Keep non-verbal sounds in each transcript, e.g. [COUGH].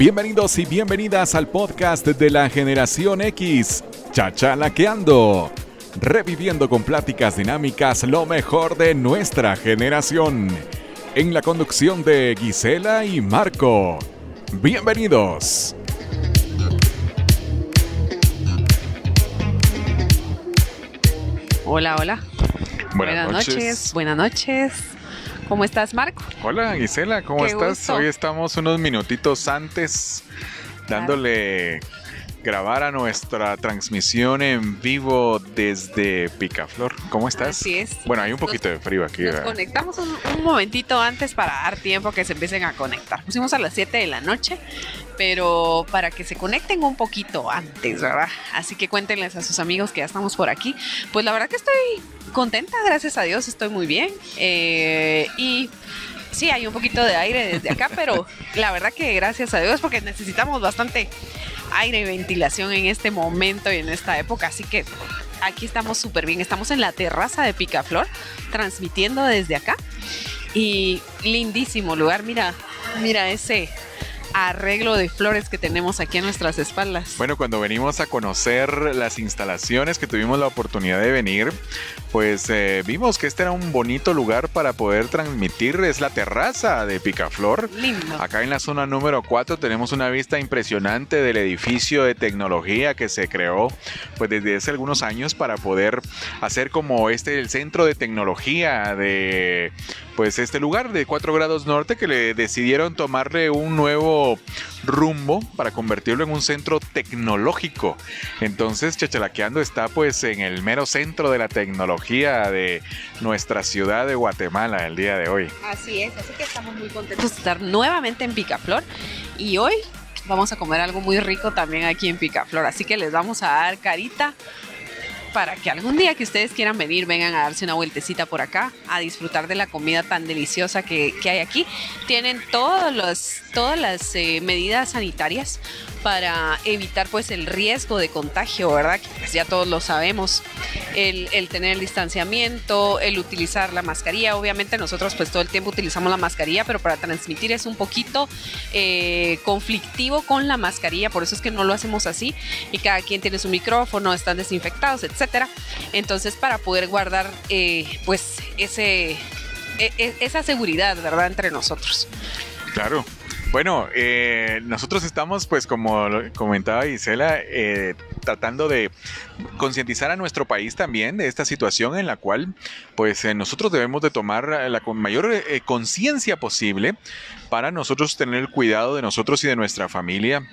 Bienvenidos y bienvenidas al podcast de la generación X, Chachalaqueando, reviviendo con pláticas dinámicas lo mejor de nuestra generación, en la conducción de Gisela y Marco. Bienvenidos. Hola, hola. Buenas, noches. Buenas noches. ¿Cómo estás, Marco? Hola, Gisela, ¿cómo Qué estás? gusto. Hoy estamos unos minutitos antes dándole grabar a nuestra transmisión en vivo desde Picaflor. ¿Cómo estás? Así es. Bueno, hay un poquito de frío aquí. Nos ¿verdad? conectamos un, un momentito antes para dar tiempo que se empiecen a conectar. Pusimos a las 7 de la noche, pero para que se conecten un poquito antes, ¿verdad? Así que cuéntenles a sus amigos que ya estamos por aquí. Pues la verdad que estoy contenta, gracias a Dios, estoy muy bien. Eh, y sí, hay un poquito de aire desde acá, [LAUGHS] pero la verdad que gracias a Dios, porque necesitamos bastante aire y ventilación en este momento y en esta época, así que aquí estamos súper bien. Estamos en la terraza de Picaflor, transmitiendo desde acá. Y lindísimo lugar, mira, mira ese arreglo de flores que tenemos aquí a nuestras espaldas. Bueno, cuando venimos a conocer las instalaciones que tuvimos la oportunidad de venir, pues eh, vimos que este era un bonito lugar para poder transmitir. Es la terraza de Picaflor. Lindo. Acá en la zona número 4 tenemos una vista impresionante del edificio de tecnología que se creó pues desde hace algunos años para poder hacer como este el centro de tecnología de pues este lugar de 4 grados norte que le decidieron tomarle un nuevo rumbo para convertirlo en un centro tecnológico. Entonces Chachalaqueando está pues en el mero centro de la tecnología de nuestra ciudad de Guatemala el día de hoy. Así es, así que estamos muy contentos de estar nuevamente en Picaflor y hoy vamos a comer algo muy rico también aquí en Picaflor, así que les vamos a dar carita para que algún día que ustedes quieran venir, vengan a darse una vueltecita por acá, a disfrutar de la comida tan deliciosa que, que hay aquí. Tienen todos los, todas las eh, medidas sanitarias para evitar pues el riesgo de contagio, ¿verdad? Pues ya todos lo sabemos. El, el tener el distanciamiento, el utilizar la mascarilla. Obviamente nosotros pues todo el tiempo utilizamos la mascarilla, pero para transmitir es un poquito eh, conflictivo con la mascarilla, por eso es que no lo hacemos así. Y cada quien tiene su micrófono, están desinfectados, etcétera. Entonces para poder guardar eh, pues ese, e- e- esa seguridad, ¿verdad? Entre nosotros. Claro. Bueno, eh, nosotros estamos, pues como comentaba Gisela, eh, tratando de concientizar a nuestro país también de esta situación en la cual, pues eh, nosotros debemos de tomar la mayor eh, conciencia posible para nosotros tener el cuidado de nosotros y de nuestra familia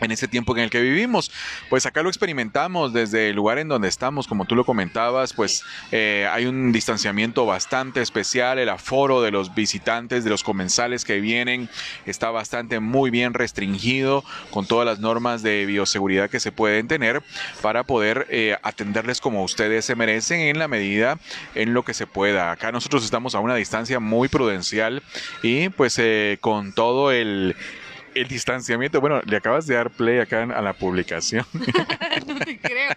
en ese tiempo en el que vivimos. Pues acá lo experimentamos desde el lugar en donde estamos, como tú lo comentabas, pues eh, hay un distanciamiento bastante especial, el aforo de los visitantes, de los comensales que vienen, está bastante muy bien restringido con todas las normas de bioseguridad que se pueden tener para poder eh, atenderles como ustedes se merecen en la medida en lo que se pueda. Acá nosotros estamos a una distancia muy prudencial y pues eh, con todo el el distanciamiento, bueno, le acabas de dar play acá a la publicación. [LAUGHS] no te creo.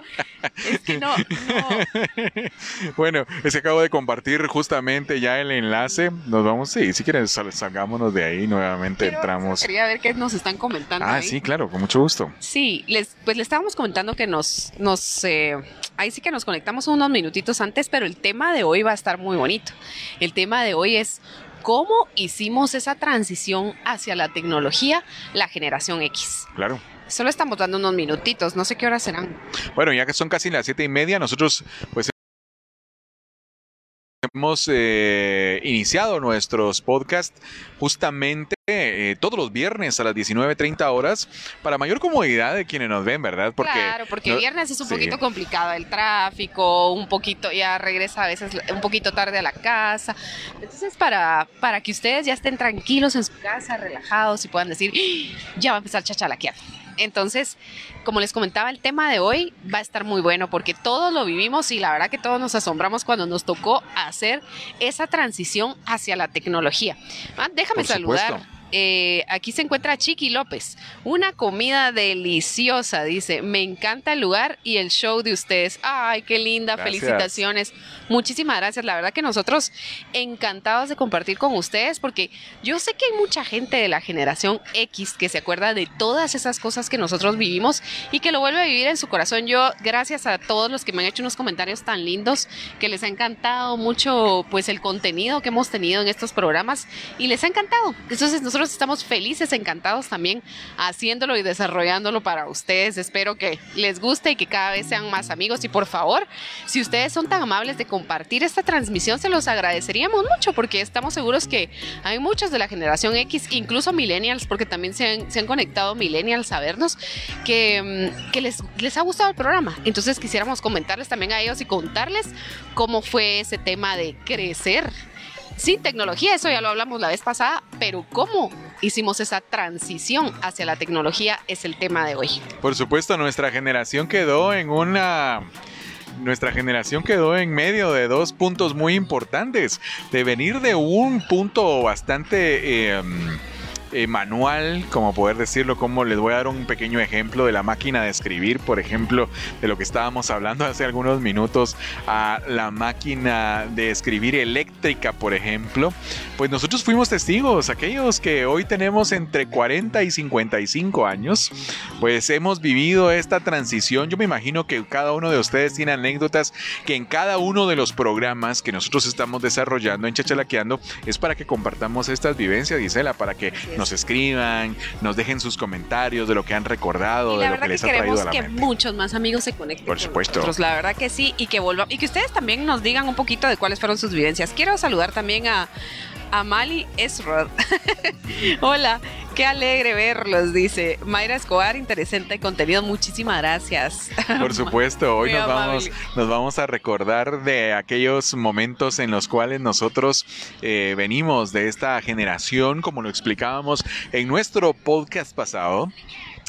Es que no, no. bueno, es que acabo de compartir justamente ya el enlace. Nos vamos, sí, si quieren sal- salgámonos de ahí, nuevamente Pero entramos. Quería ver qué nos están comentando. Ah, ahí. sí, claro, con mucho gusto. Sí, les, pues le estábamos comentando que nos, nos eh, ahí sí que nos conectamos unos minutitos antes, pero el tema de hoy va a estar muy bonito. El tema de hoy es cómo hicimos esa transición hacia la tecnología, la generación X. Claro. Solo estamos dando unos minutitos, no sé qué horas serán. Bueno, ya que son casi las siete y media, nosotros pues hemos eh, iniciado nuestros podcasts justamente eh, todos los viernes a las 19.30 horas para mayor comodidad de quienes nos ven, ¿verdad? Porque claro, porque no- viernes es un sí. poquito complicado el tráfico, un poquito, ya regresa a veces un poquito tarde a la casa. Entonces, para, para que ustedes ya estén tranquilos en su casa, relajados y puedan decir, "Ah, ya va a empezar chachalaquear. Entonces, como les comentaba, el tema de hoy va a estar muy bueno porque todos lo vivimos y la verdad que todos nos asombramos cuando nos tocó hacer esa transición hacia la tecnología. Ah, déjame Por saludar supuesto. Eh, aquí se encuentra Chiqui López. Una comida deliciosa, dice. Me encanta el lugar y el show de ustedes. Ay, qué linda. Felicitaciones. Muchísimas gracias. La verdad que nosotros encantados de compartir con ustedes porque yo sé que hay mucha gente de la generación X que se acuerda de todas esas cosas que nosotros vivimos y que lo vuelve a vivir en su corazón. Yo, gracias a todos los que me han hecho unos comentarios tan lindos, que les ha encantado mucho pues el contenido que hemos tenido en estos programas y les ha encantado. Entonces nosotros estamos felices, encantados también haciéndolo y desarrollándolo para ustedes. Espero que les guste y que cada vez sean más amigos y por favor, si ustedes son tan amables de compartir esta transmisión, se los agradeceríamos mucho porque estamos seguros que hay muchos de la generación X, incluso millennials, porque también se han, conectado millennials a vernos, que, mm, que les, les ha gustado el programa. Entonces quisiéramos comentarles también a ellos y contarles cómo fue ese tema de crecer sin tecnología, eso ya lo hablamos la vez pasada, pero cómo hicimos esa transición hacia la tecnología es el tema de hoy. Por supuesto, nuestra generación quedó en una nuestra generación quedó en medio de dos puntos muy importantes, de venir de un punto bastante... Eh, eh, manual, como poder decirlo, como les voy a dar un pequeño ejemplo de la máquina de escribir, por ejemplo, de lo que estábamos hablando hace algunos minutos, a la máquina de escribir eléctrica, por ejemplo, pues nosotros fuimos testigos, aquellos que hoy tenemos entre 40 y 55 años, pues hemos vivido esta transición. Yo me imagino que cada uno de ustedes tiene anécdotas que en cada uno de los programas que nosotros estamos desarrollando en Chachalaqueando es para que compartamos estas vivencias, Gisela, para que nos escriban, nos dejen sus comentarios de lo que han recordado, de lo que les ha traído a la que muchos más amigos se conecten. Por supuesto. La verdad que sí, y que vuelvan, y que ustedes también nos digan un poquito de cuáles fueron sus vivencias. Quiero saludar también a Amali Esrod. [LAUGHS] Hola, qué alegre verlos, dice Mayra Escobar, interesante contenido, muchísimas gracias. Por [LAUGHS] supuesto, hoy nos vamos, nos vamos a recordar de aquellos momentos en los cuales nosotros eh, venimos de esta generación, como lo explicábamos en nuestro podcast pasado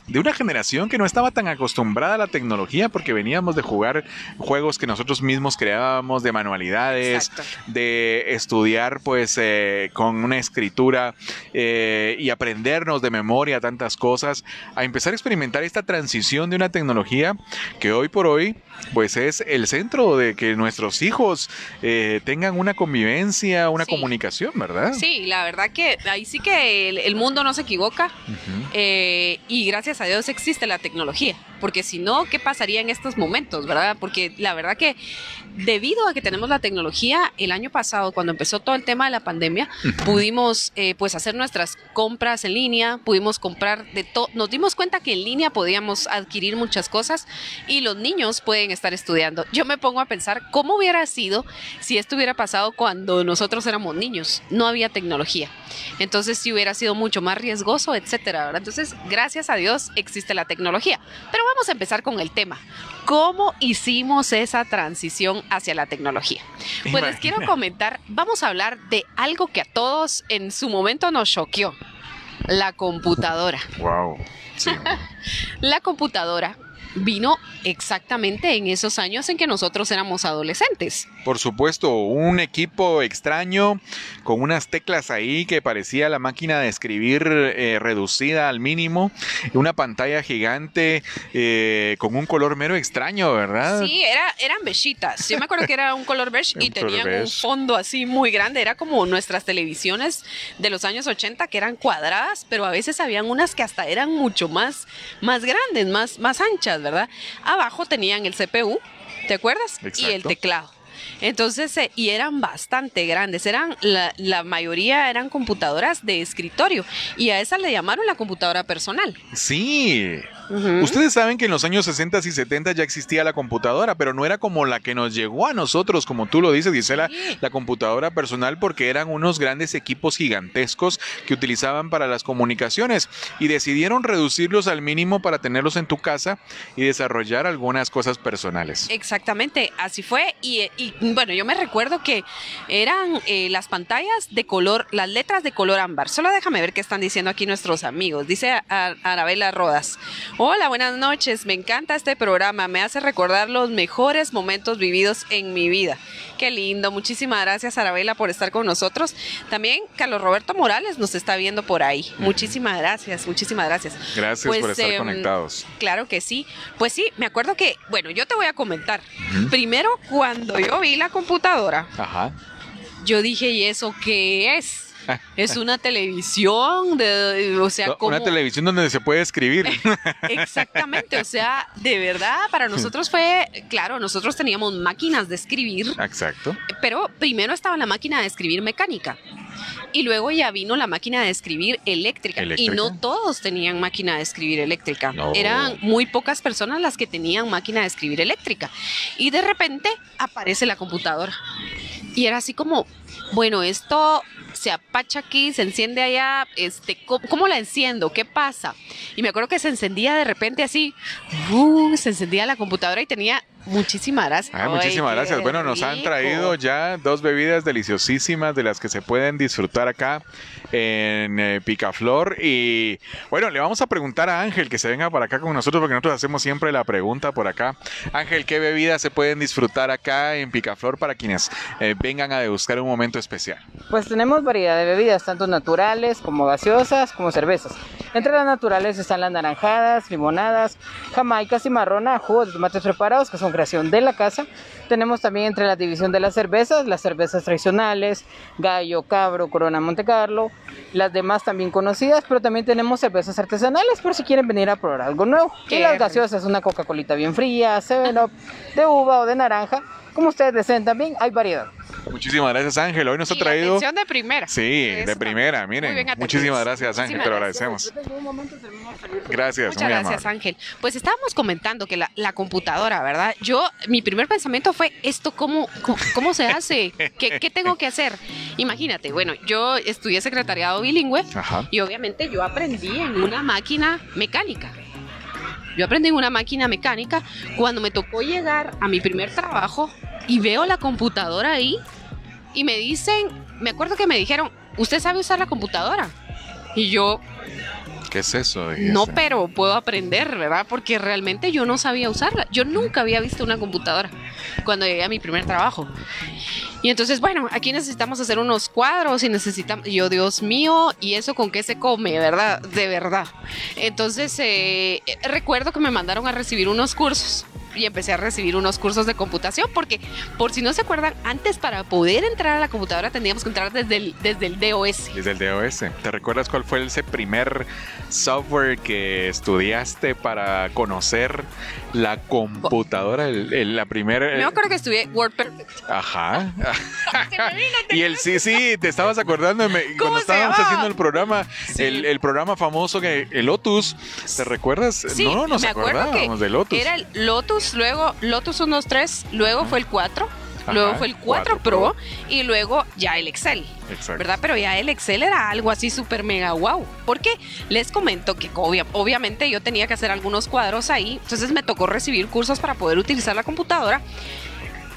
de una generación que no estaba tan acostumbrada a la tecnología porque veníamos de jugar juegos que nosotros mismos creábamos, de manualidades, de estudiar pues eh, con una escritura eh, y aprendernos de memoria tantas cosas, a empezar a experimentar esta transición de una tecnología que hoy por hoy pues es el centro de que nuestros hijos eh, tengan una convivencia, una comunicación, ¿verdad? Sí, la verdad que ahí sí que el, mundo no se equivoca. Y gracias a Dios existe la tecnología, porque si no, ¿qué pasaría en estos momentos, verdad? Porque la verdad que debido a que tenemos la tecnología, el año pasado, cuando empezó todo el tema de la pandemia, pudimos eh, pues hacer nuestras compras en línea, pudimos comprar de todo, nos dimos cuenta que en línea podíamos adquirir muchas cosas y los niños pueden estar estudiando. Yo me pongo a pensar cómo hubiera sido si esto hubiera pasado cuando nosotros éramos niños, no había tecnología. Entonces sí hubiera sido mucho más riesgoso, etcétera. Entonces, gracias a Dios existe la tecnología. Pero vamos a empezar con el tema. ¿Cómo hicimos esa transición hacia la tecnología? Pues les quiero comentar, vamos a hablar de algo que a todos en su momento nos choqueó. La computadora. Wow. [LAUGHS] la computadora vino exactamente en esos años en que nosotros éramos adolescentes. Por supuesto, un equipo extraño con unas teclas ahí que parecía la máquina de escribir eh, reducida al mínimo, una pantalla gigante eh, con un color mero extraño, ¿verdad? Sí, era, eran bechitas. Yo me acuerdo que era un color beige [LAUGHS] y tenían un fondo así muy grande. Era como nuestras televisiones de los años 80 que eran cuadradas, pero a veces habían unas que hasta eran mucho más, más grandes, más, más anchas, ¿verdad? Abajo tenían el CPU, ¿te acuerdas? Y el teclado. Entonces, eh, y eran bastante grandes, eran la, la, mayoría eran computadoras de escritorio y a esa le llamaron la computadora personal. Sí, Ustedes saben que en los años 60 y 70 ya existía la computadora, pero no era como la que nos llegó a nosotros, como tú lo dices, Gisela, la computadora personal, porque eran unos grandes equipos gigantescos que utilizaban para las comunicaciones y decidieron reducirlos al mínimo para tenerlos en tu casa y desarrollar algunas cosas personales. Exactamente, así fue. Y, bueno, yo me recuerdo que eran eh, las pantallas de color, las letras de color ámbar. Solo déjame ver qué están diciendo aquí nuestros amigos. Dice Arabela Rodas. Hola, buenas noches. Me encanta este programa. Me hace recordar los mejores momentos vividos en mi vida. Qué lindo. Muchísimas gracias, Arabela, por estar con nosotros. También Carlos Roberto Morales nos está viendo por ahí. Muchísimas gracias, muchísimas gracias. Gracias por Pues, estar em, conectados. Claro que sí. Pues sí, me acuerdo que, bueno, yo te voy a comentar. Primero, cuando yo vi la computadora, Ajá. yo dije, ¿y eso qué es? [LAUGHS] Es una televisión, de, o sea, No, ¿cómo? Una televisión donde se puede escribir. [LAUGHS] Exactamente, o sea, de verdad, para nosotros fue, claro, nosotros teníamos máquinas de escribir, Exacto. pero primero estaba la máquina de escribir mecánica. Y luego ya vino la máquina de escribir eléctrica. ¿Eléctrica? Y no todos tenían máquina de escribir eléctrica. No. Eran muy pocas personas las que tenían máquina de escribir eléctrica. Y de repente aparece la computadora. Y era así como, bueno, esto se apacha aquí, se enciende allá, este, ¿cómo, cómo la enciendo? ¿Qué pasa? Y me acuerdo que se encendía de repente así, ¡uh! se encendía la computadora y tenía muchísimas gracias. Ah, muchísimas Ay, gracias. Bueno, nos han traído ya dos bebidas deliciosísimas de las que se pueden disfrutar acá en eh, Picaflor. Y bueno, le vamos a preguntar a Ángel que se venga para acá con nosotros porque nosotros hacemos siempre la pregunta por acá. Ángel, ¿qué bebidas se pueden disfrutar acá en Picaflor para quienes eh, vengan a degustar un momento especial? Pues tenemos variedad de bebidas, tanto naturales como gaseosas, como cervezas. Entre las naturales están las naranjadas, limonadas, jamaicas y marrona, jugos de tomates preparados, que son creación de la casa. Tenemos también entre la división de las cervezas, las cervezas tradicionales, gallo, cabro, corona, monte carlo, las demás también conocidas, pero también tenemos cervezas artesanales por si quieren venir a probar algo nuevo. Y las gaseosas, una Coca-Colita bien fría, 7-Up, de uva o de naranja. Como ustedes deseen también, hay variedad. Muchísimas gracias, Ángel. Hoy nos ha Y la traído. atención de primera. Sí, Eso de primera, también. miren. Muchísimas gracias, Ángel, Muchísimas te lo gracias. agradecemos. Gracias, Muchas muy gracias, amable. Ángel. Pues estábamos comentando que la, la computadora, ¿verdad? Yo, mi primer pensamiento fue, ¿esto cómo, cómo, cómo se hace? ¿Qué, ¿Qué tengo que hacer? Imagínate, bueno, yo estudié secretariado bilingüe Ajá. y obviamente yo aprendí en una máquina mecánica. Yo aprendí en una máquina mecánica cuando me tocó llegar a mi primer trabajo y veo la computadora ahí y me dicen, me acuerdo que me dijeron, ¿usted sabe usar la computadora? Y yo, ¿Qué es eso? no, pero puedo aprender, ¿verdad? Porque realmente yo no sabía usarla. Yo nunca había visto una computadora cuando llegué a mi primer trabajo. Y entonces, bueno, aquí necesitamos hacer unos cuadros y necesitamos, yo, Dios mío, ¿y eso con qué se come, verdad? De verdad. Entonces, eh, recuerdo que me mandaron a recibir unos cursos y empecé a recibir unos cursos de computación porque, por si no se acuerdan, antes para poder entrar a la computadora teníamos que entrar desde el, desde el DOS. Desde el DOS. ¿Te recuerdas cuál fue ese primer software que estudiaste para conocer la computadora? El, el- la primera. Me acuerdo que estudié WordPerfect. Ajá. [LAUGHS] Y el sí, sí, te estabas acordando me- ¿Cómo cuando estábamos haciendo el programa, Sí. el, el programa famoso que el Lotus. ¿Te recuerdas? Sí, no, nos me acuerdo que acordábamos de Lotus. Era el Lotus, luego Lotus 1, 2, 3, luego fue el 4, luego fue el 4 4 Pro, y luego ya el Excel. Exacto. ¿Verdad? Pero ya el Excel era algo así súper mega wow. Porque les comento que obvia- obviamente yo tenía que hacer algunos cuadros ahí. Entonces me tocó recibir cursos para poder utilizar la computadora.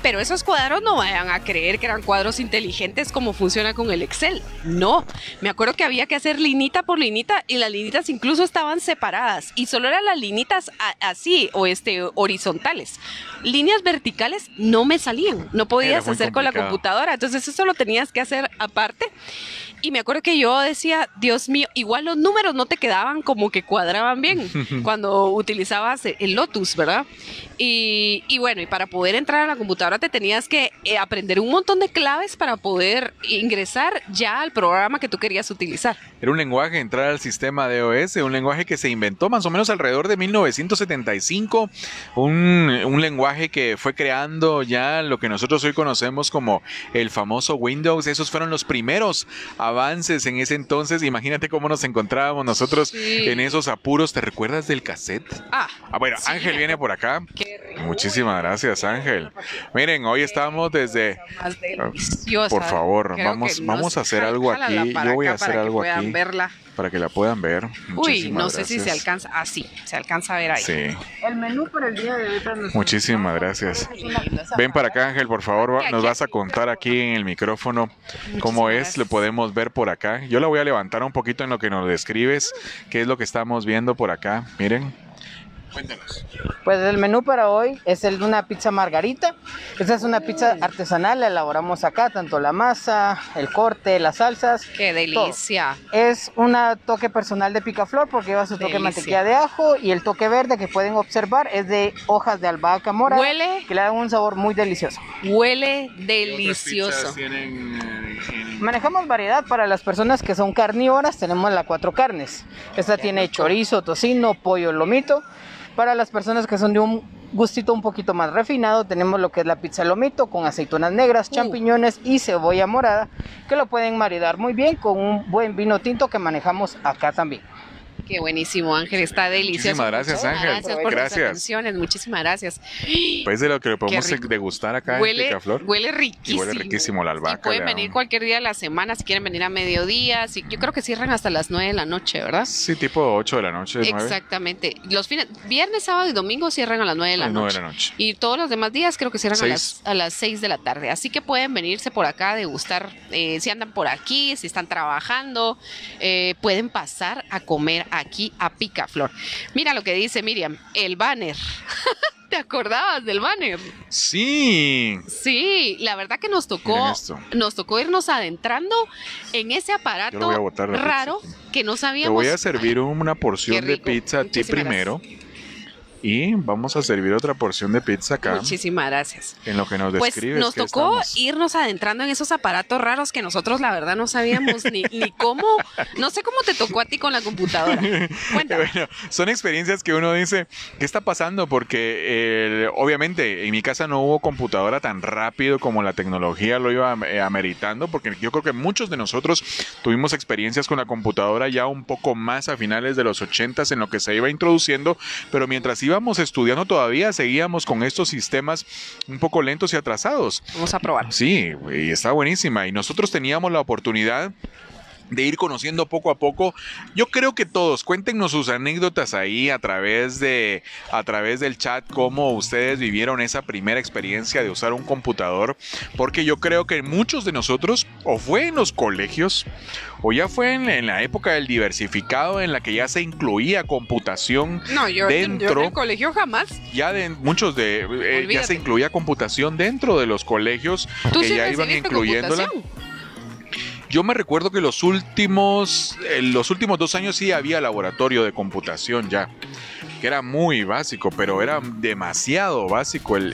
Pero esos cuadros no vayan a creer que eran cuadros inteligentes como funciona con el Excel. No, me acuerdo que había que hacer linita por linita y las linitas incluso estaban separadas y solo eran las linitas así o este horizontales. Líneas verticales no me salían, no podías hacer con la computadora, entonces eso lo tenías que hacer aparte. Y me acuerdo que yo decía, Dios mío, igual los números no te quedaban como que cuadraban bien [LAUGHS] cuando utilizabas el Lotus, ¿verdad? Y, y bueno, y para poder entrar a la computadora te tenías que eh, aprender un montón de claves para poder ingresar ya al programa que tú querías utilizar. Era un lenguaje, entrar al sistema DOS, un lenguaje que se inventó más o menos alrededor de 1975, un, un lenguaje que fue creando ya lo que nosotros hoy conocemos como el famoso Windows. Esos fueron los primeros avances en ese entonces. Imagínate cómo nos encontrábamos nosotros Sí. en esos apuros. ¿Te recuerdas del cassette? Ah, Ah, bueno, Sí, Ángel viene por acá. Muchísimas gracias, Ángel. Miren, hoy estamos desde... Deliciosa. Por favor, Creo vamos- vamos a hacer algo aquí. Yo voy a hacer algo aquí. verla. Para que la puedan ver. Uy, no sé si se alcanza. Ah, sí, se alcanza a ver ahí. Sí, El menú para el día de hoy para nosotros. muchísimas gracias. Ven para acá, Ángel, por favor. Nos vas a contar aquí en el micrófono cómo Muchísimas es. Lo podemos ver por acá. Yo la voy a levantar un poquito en lo que nos describes. ¿Qué es lo que estamos viendo por acá? Miren. Cuéntanos. Pues el menú para hoy es el de una pizza margarita. Esta es una pizza artesanal, la elaboramos acá, tanto la masa, el corte, las salsas. Qué delicia. Es un toque personal de picaflor porque lleva su toque de Delicia. mantequilla de ajo y el toque verde que pueden observar es de hojas de albahaca mora Huele. que le dan un sabor muy delicioso. Huele delicioso. Manejamos variedad para las personas que son carnívoras, tenemos la cuatro carnes. Esta tiene chorizo, tocino, pollo, lomito. Para las personas que son de un gustito un poquito más refinado, tenemos lo que es la pizza lomito con aceitunas negras, Uh. champiñones y cebolla morada, que lo pueden maridar muy bien con un buen vino tinto que manejamos acá también. Qué buenísimo, Ángel. Está delicioso. Muchísimas gracias, Ángel. Gracias por tus Gracias. atenciones. Muchísimas gracias. Pues de lo que podemos degustar acá en Huele, Picaflor. huele riquísimo. Y huele riquísimo la albahaca, Y pueden venir cualquier día de la semana si quieren venir a mediodía. Si, yo creo que cierran hasta las 9 de la noche, ¿verdad? Sí, tipo 8 de la noche, 9. Exactamente. Los fines, viernes, sábado y domingo cierran a las 9 de la, A noche. de la noche. Y todos los demás días creo que cierran a las, a las 6 de la tarde. Así que pueden venirse por acá a degustar. eh, si andan por aquí, si están trabajando, eh, pueden pasar a comer aquí a Picaflor. Mira lo que dice Miriam, el banner. [LAUGHS] ¿Te acordabas del banner? Sí. Sí, la verdad que nos tocó, nos tocó irnos adentrando en ese aparato voy a botar la raro pizza. que no Te sabíamos. voy a servir una porción de pizza a ti primero. Y vamos a servir otra porción de pizza acá. Muchísimas gracias. En lo que nos Pues describes. nos tocó irnos adentrando en esos aparatos raros que nosotros la verdad no sabíamos ni, ni [LAUGHS] cómo, no sé cómo te tocó a ti con la computadora. [LAUGHS] Cuéntame. Bueno, son experiencias que uno dice, ¿qué está pasando? Porque eh, obviamente en mi casa no hubo computadora tan rápido como la tecnología lo iba eh, ameritando, porque yo creo que muchos de nosotros tuvimos experiencias con la computadora ya un poco más a finales de los 80 en lo que se iba introduciendo, pero mientras íbamos estudiando todavía seguíamos con estos sistemas un poco lentos y atrasados. Vamos a probar. Sí, y está buenísima. Y nosotros teníamos la oportunidad de ir conociendo poco a poco. Yo creo que todos cuéntenos sus anécdotas ahí a través de a través del chat cómo ustedes vivieron esa primera experiencia de usar un computador, porque yo creo que muchos de nosotros o fue en los colegios o ya fue en, en la época del diversificado en la que ya se incluía computación No, yo, Dentro. yo en el colegio jamás. ya de muchos de eh, ya se incluía computación dentro de los colegios Tú que sí ya iban incluyéndola. computación. Yo me recuerdo que los últimos, eh, los últimos dos años sí había laboratorio de computación ya, que era muy básico, pero era demasiado básico el,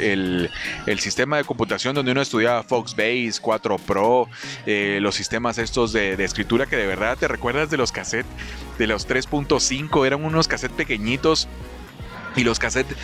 el- sistema de computación donde uno estudiaba Foxbase, 4 Pro, eh, los sistemas estos de, de escritura que de verdad te recuerdas de los cassettes, de los 3.5, eran unos cassettes pequeñitos y los cassettes...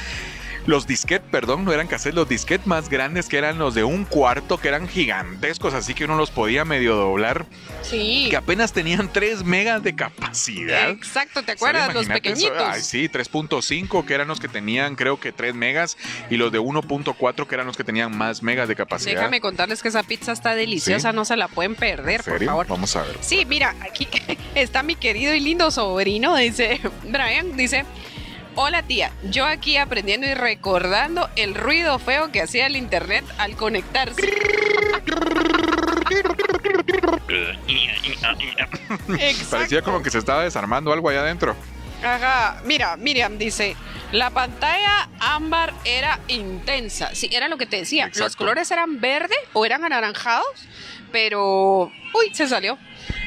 Los disquetes, perdón, no eran cassettes, los disquetes más grandes que eran los de un cuarto, que eran gigantescos, así que uno los podía medio doblar Sí. que apenas tenían 3 megas de capacidad. Exacto, ¿te acuerdas? Los Imagínate eso. pequeñitos. Ay, sí, 3.5 que eran los que tenían creo que 3 megas y los de 1.4 que eran los que tenían más megas de capacidad. Déjame contarles que esa pizza está deliciosa, Sí. no se la pueden perder, ¿En por favor. Vamos a ver. Sí, mira, aquí [LAUGHS] está mi querido y lindo sobrino, dice [LAUGHS] Brian, dice, hola tía, yo aquí aprendiendo y recordando el ruido feo que hacía el internet al conectarse. Exacto. Parecía como que se estaba desarmando algo allá adentro. Ajá, mira, Miriam dice, la pantalla ámbar era intensa. Sí, era lo que te decía. Los colores eran verde o eran anaranjados, pero... Uy, se salió.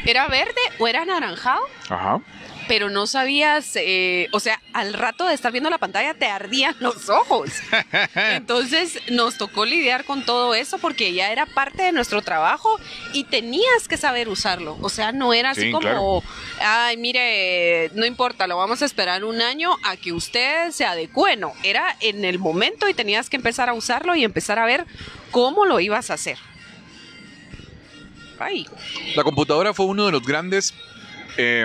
Era verde o era anaranjado, Ajá. Pero no sabías, eh, o sea, al rato de estar viendo la pantalla te ardían los ojos. [LAUGHS] Entonces nos tocó lidiar con todo eso porque ya era parte de nuestro trabajo y tenías que saber usarlo. O sea, no era así Sí, como, claro. ay, mire, no importa, lo vamos a esperar un año a que usted se adecue. No, era en el momento y tenías que empezar a usarlo y empezar a ver cómo lo ibas a hacer. Ay, La computadora fue uno de los grandes, eh,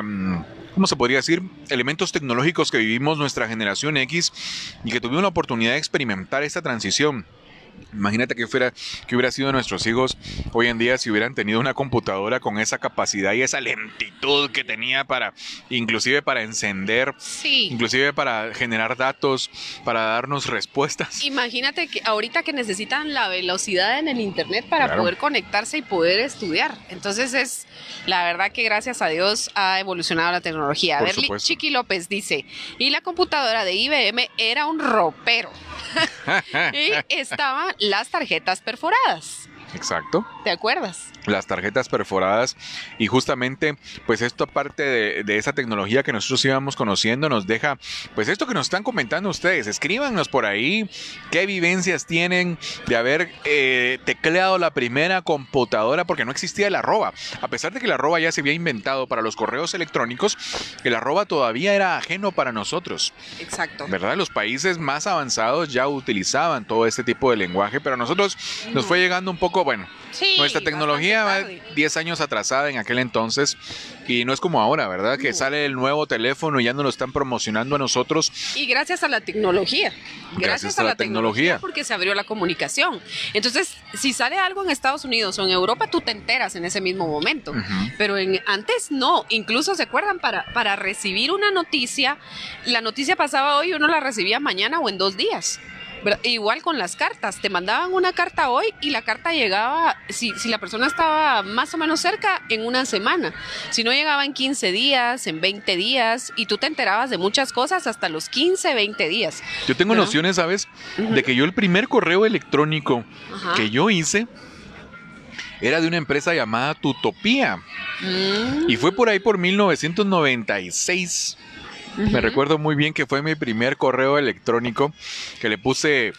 ¿cómo se podría decir? Elementos tecnológicos que vivimos nuestra generación X y que tuvimos la oportunidad de experimentar esta transición. Imagínate que, fuera, que hubiera sido nuestros hijos hoy en día si hubieran tenido una computadora con esa capacidad y esa lentitud que tenía para, inclusive para encender, Sí. inclusive para generar datos, para darnos respuestas. Imagínate que ahorita que necesitan la velocidad en el internet para Claro. poder conectarse y poder estudiar. Entonces es la verdad que gracias a Dios ha evolucionado la tecnología. Berly supuesto. Chiqui López dice, y la computadora de IBM era un ropero. [LAUGHS] y estaban las tarjetas perforadas. Exacto. ¿Te acuerdas? las tarjetas perforadas y justamente pues esto aparte de, de esa tecnología que nosotros íbamos conociendo nos deja pues esto que nos están comentando ustedes escríbanos por ahí qué vivencias tienen de haber eh, tecleado la primera computadora porque no existía el arroba a pesar de que el arroba ya se había inventado para los correos electrónicos el arroba todavía era ajeno para nosotros Exacto. ¿verdad? Los países más avanzados ya utilizaban todo este tipo de lenguaje, pero a nosotros nos fue llegando un poco, bueno, Sí, nuestra tecnología va bastante tarde. 10 años atrasada en aquel entonces y no es como ahora, ¿verdad? Que No. sale el nuevo teléfono y ya nos lo están promocionando a nosotros. Y gracias a la tecnología. Gracias, a, la, tecnología. porque se abrió la comunicación. Entonces, si sale algo en Estados Unidos o en Europa, tú te enteras en ese mismo momento. Pero en, antes no, incluso se acuerdan, para, para recibir una noticia, la noticia pasaba hoy y uno la recibía mañana o en dos días. ¿Verdad? Igual con las cartas, te mandaban una carta hoy y la carta llegaba, si, si la persona estaba más o menos cerca, en una semana. Si no llegaba en 15 días, en 20 días, y tú te enterabas de muchas cosas hasta los 15, 20 días. Yo tengo nociones, ¿sabes? De que yo el primer correo electrónico Ajá. que yo hice era de una empresa llamada Tutopía Mm, y fue por ahí por 1996. Me recuerdo muy bien que fue mi primer correo electrónico que le puse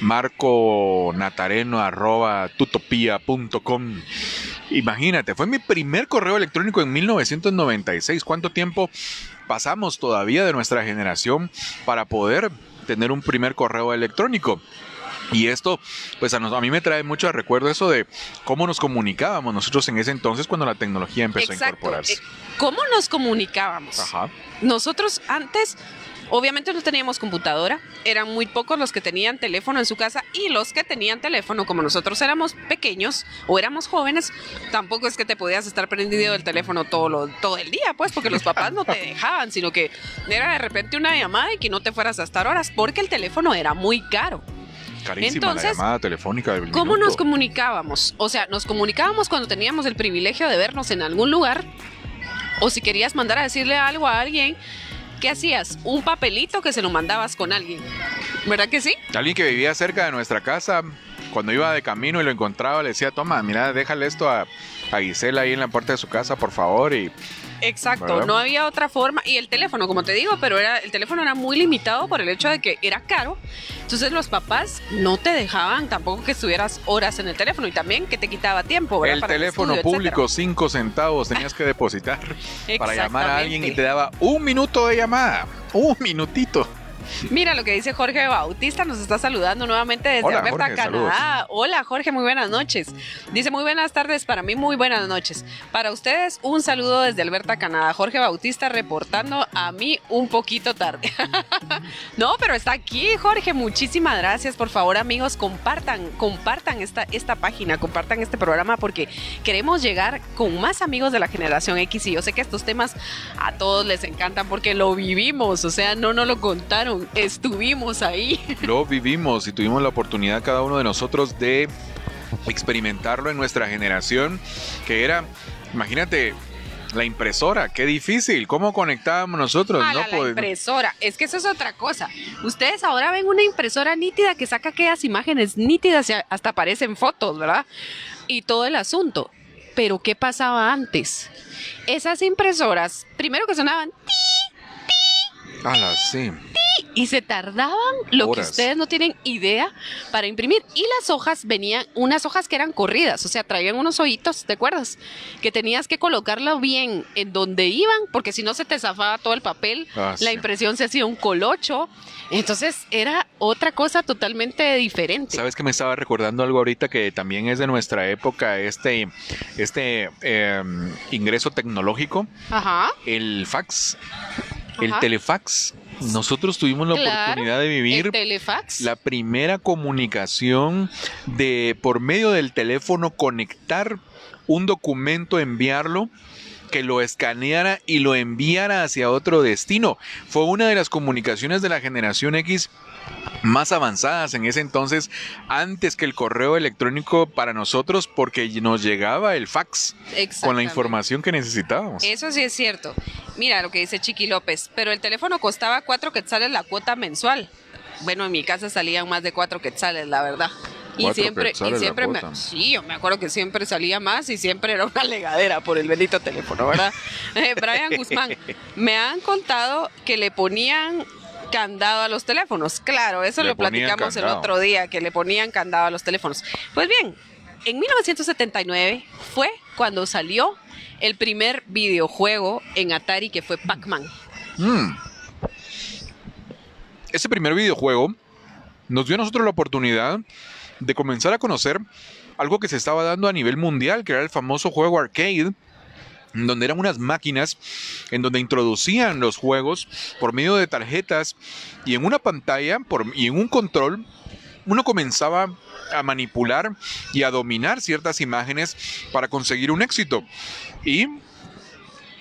marco natareno arroba tutopía.com. Imagínate, fue mi primer correo electrónico en 1996. ¿Cuánto tiempo pasamos todavía de nuestra generación para poder tener un primer correo electrónico? Y esto, pues a, nos- a mí me trae mucho recuerdo eso de cómo nos comunicábamos nosotros en ese entonces cuando la tecnología empezó a incorporarse. Eh, ¿Cómo nos comunicábamos? Ajá. Nosotros antes, obviamente no teníamos computadora, eran muy pocos los que tenían teléfono en su casa y los que tenían teléfono, como nosotros éramos pequeños o éramos jóvenes, tampoco es que te podías estar prendido del teléfono todo, lo, todo el día, pues, porque los papás no te [LAUGHS] dejaban, sino que era de repente una llamada y que no te fueras a estar horas, porque el teléfono era muy caro. Carísima Entonces, la llamada telefónica del ¿Cómo minuto. nos comunicábamos? O sea, nos comunicábamos cuando teníamos el privilegio de vernos en algún lugar. O si querías mandar a decirle algo a alguien, ¿qué hacías? Un papelito que se lo mandabas con alguien. ¿Verdad que sí? Alguien que vivía cerca de nuestra casa, cuando iba de camino y lo encontraba, le decía, toma, mira, déjale esto a, a Gisela ahí en la puerta de su casa, por favor. Y Exacto, ¿Verdad? no había otra forma. Y el teléfono, como te digo, pero era, el teléfono era muy limitado por el hecho de que era caro. Entonces los papás no te dejaban tampoco que estuvieras horas en el teléfono y también que te quitaba tiempo. ¿verdad? el Para teléfono estudio, público, cinco centavos tenías que [LAUGHS] depositar para llamar a alguien y te daba un minuto de llamada. Un minutito. Mira lo que dice Jorge Bautista, nos está saludando nuevamente desde Hola, Alberta, Jorge, Canadá. Hola Jorge, muy buenas noches. Dice muy buenas tardes, para mí muy buenas noches. Para ustedes un saludo desde Alberta, Canadá. Jorge Bautista reportando a mí un poquito tarde. [LAUGHS] no, pero está aquí Jorge, muchísimas gracias. Por favor amigos, compartan, compartan esta, esta página, compartan este programa porque queremos llegar con más amigos de la generación X y yo sé que estos temas a todos les encantan porque lo vivimos, o sea, no nos lo contaron, estuvimos ahí. [LAUGHS] Lo vivimos y tuvimos la oportunidad cada uno de nosotros de experimentarlo en nuestra generación, que era, imagínate, la impresora, qué difícil, ¿cómo conectábamos nosotros? No la, la Pod- impresora, es que eso es otra cosa. Ustedes ahora ven una impresora nítida que saca aquellas imágenes nítidas y hasta aparecen fotos, ¿verdad? Y todo el asunto. Pero ¿qué pasaba antes? Esas impresoras, primero que sonaban Ala, sí. y se tardaban lo Horas. que ustedes no tienen idea para imprimir. Y las hojas venían, unas hojas que eran corridas, o sea, traían unos hoyitos, ¿te acuerdas? Que tenías que colocarlo bien en donde iban, porque si no se te zafaba todo el papel, Ah, la sí. impresión se hacía un colocho. Entonces era otra cosa totalmente diferente. Sabes que me estaba recordando algo ahorita que también es de nuestra época, este, este eh, ingreso tecnológico, Ajá. el fax, el Ajá. telefax. Nosotros tuvimos la Claro, oportunidad de vivir la primera comunicación de por medio del teléfono conectar un documento, enviarlo que lo escaneara y lo enviara hacia otro destino. Fue una de las comunicaciones de la generación X más avanzadas en ese entonces, antes que el correo electrónico para nosotros, porque nos llegaba el fax con la información que necesitábamos. Eso sí es cierto. Mira lo que dice Chiqui López. Pero el teléfono costaba cuatro quetzales la cuota mensual. Bueno, en mi casa salían más de cuatro quetzales, la verdad. Y siempre, y siempre me, sí, yo me acuerdo que siempre salía más y siempre era una legadera por el bendito teléfono, ¿verdad? [LAUGHS] Eh, Brian Guzmán, me han contado que le ponían candado a los teléfonos. Claro, eso Le lo platicamos el otro día, que le ponían candado a los teléfonos. Pues bien, en 1979 fue cuando salió el primer videojuego en Atari que fue Pac-Man. Mm. Ese primer videojuego nos dio a nosotros la oportunidad de comenzar a conocer algo que se estaba dando a nivel mundial, que era el famoso juego arcade, donde eran unas máquinas en donde introducían los juegos por medio de tarjetas y en una pantalla y en un control uno comenzaba a manipular y a dominar ciertas imágenes para conseguir un éxito. Y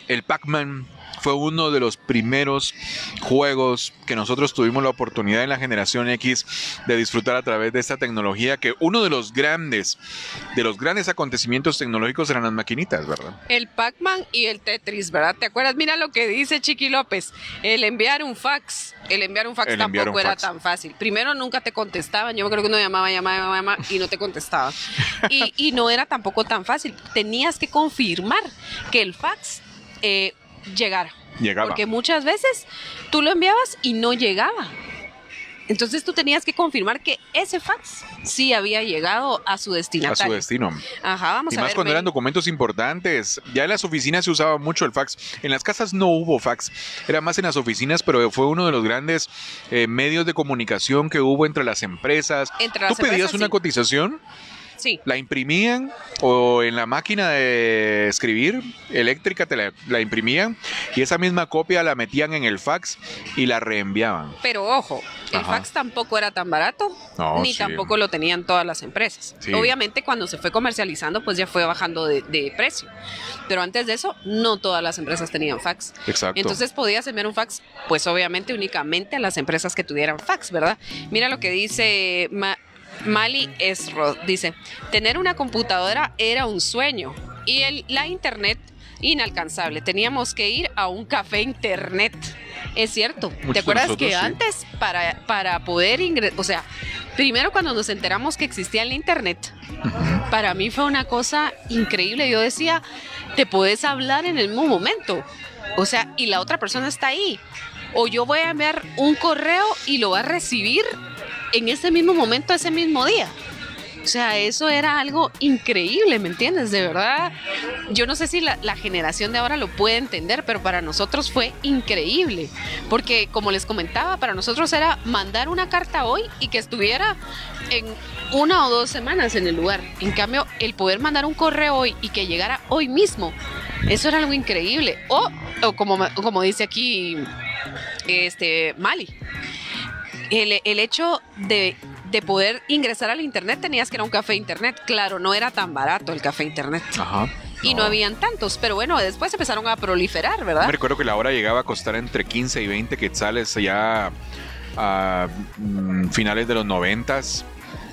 el Pac-Man fue uno de los primeros juegos que nosotros tuvimos la oportunidad en la generación X de disfrutar a través de esta tecnología que uno de los grandes de los grandes acontecimientos tecnológicos eran las maquinitas, ¿verdad? El Pac-Man y el Tetris, ¿verdad? ¿Te acuerdas? Mira lo que dice Chiqui López. El enviar un fax. El enviar un fax El tampoco un era fax. tan fácil. Primero nunca te contestaban. Yo creo que uno llamaba, llamaba, llamaba, llamaba y no te contestaban. Y, y no era tampoco tan fácil. Tenías que confirmar que el fax eh, llegara. Llegaba. Porque muchas veces tú lo enviabas y no llegaba. Entonces tú tenías que confirmar que ese fax sí había llegado a su a destinatario. su destino. Ajá, vamos Y a más ver. cuando ven. eran documentos importantes. Ya en las oficinas se usaba mucho el fax. En las casas no hubo fax. Era más en las oficinas, pero fue uno de los grandes eh, medios de comunicación que hubo entre las empresas. Entre Tú las pedías empresas, una sí. cotización, Sí. la imprimían o en la máquina de escribir eléctrica te la, la imprimían y esa misma copia la metían en el fax y la reenviaban. Pero ojo, el Ajá. fax tampoco era tan barato, No, ni sí. tampoco lo tenían todas las empresas. Sí. Obviamente cuando se fue comercializando, pues ya fue bajando de, de precio. Pero antes de eso, no todas las empresas tenían fax. Exacto. Entonces podías enviar un fax, pues obviamente únicamente a las empresas que tuvieran fax, ¿verdad? Mira lo que dice Ma- Mali Esro, dice, tener una computadora era un sueño y el, la internet inalcanzable. Teníamos que ir a un café internet. Es cierto. Muchos ¿Te acuerdas nosotros, que sí. antes para, para poder ingresar, o sea, primero cuando nos enteramos que existía el internet, para mí fue una cosa increíble. Yo decía, te puedes hablar en el mismo momento. O sea, y la otra persona está ahí. O yo voy a enviar un correo y lo va a recibir en ese mismo momento, ese mismo día. O sea, eso era algo increíble, ¿me entiendes? De verdad, yo no sé si la, generación de ahora lo puede entender, pero para nosotros fue increíble. Porque, como les comentaba, para nosotros era mandar una carta hoy y que estuviera en una o dos semanas en el lugar. En cambio, el poder mandar un correo hoy y que llegara hoy mismo, eso era algo increíble. O, o como, como dice aquí este, Mali, el, el hecho de, de poder ingresar al internet tenías que ir a un café internet. Claro, no era tan barato el café internet. Ajá. Y no habían tantos, pero bueno, después empezaron a proliferar, ¿verdad? Me recuerdo que la hora llegaba a costar entre 15 y 20 quetzales ya a mm, finales de los noventas.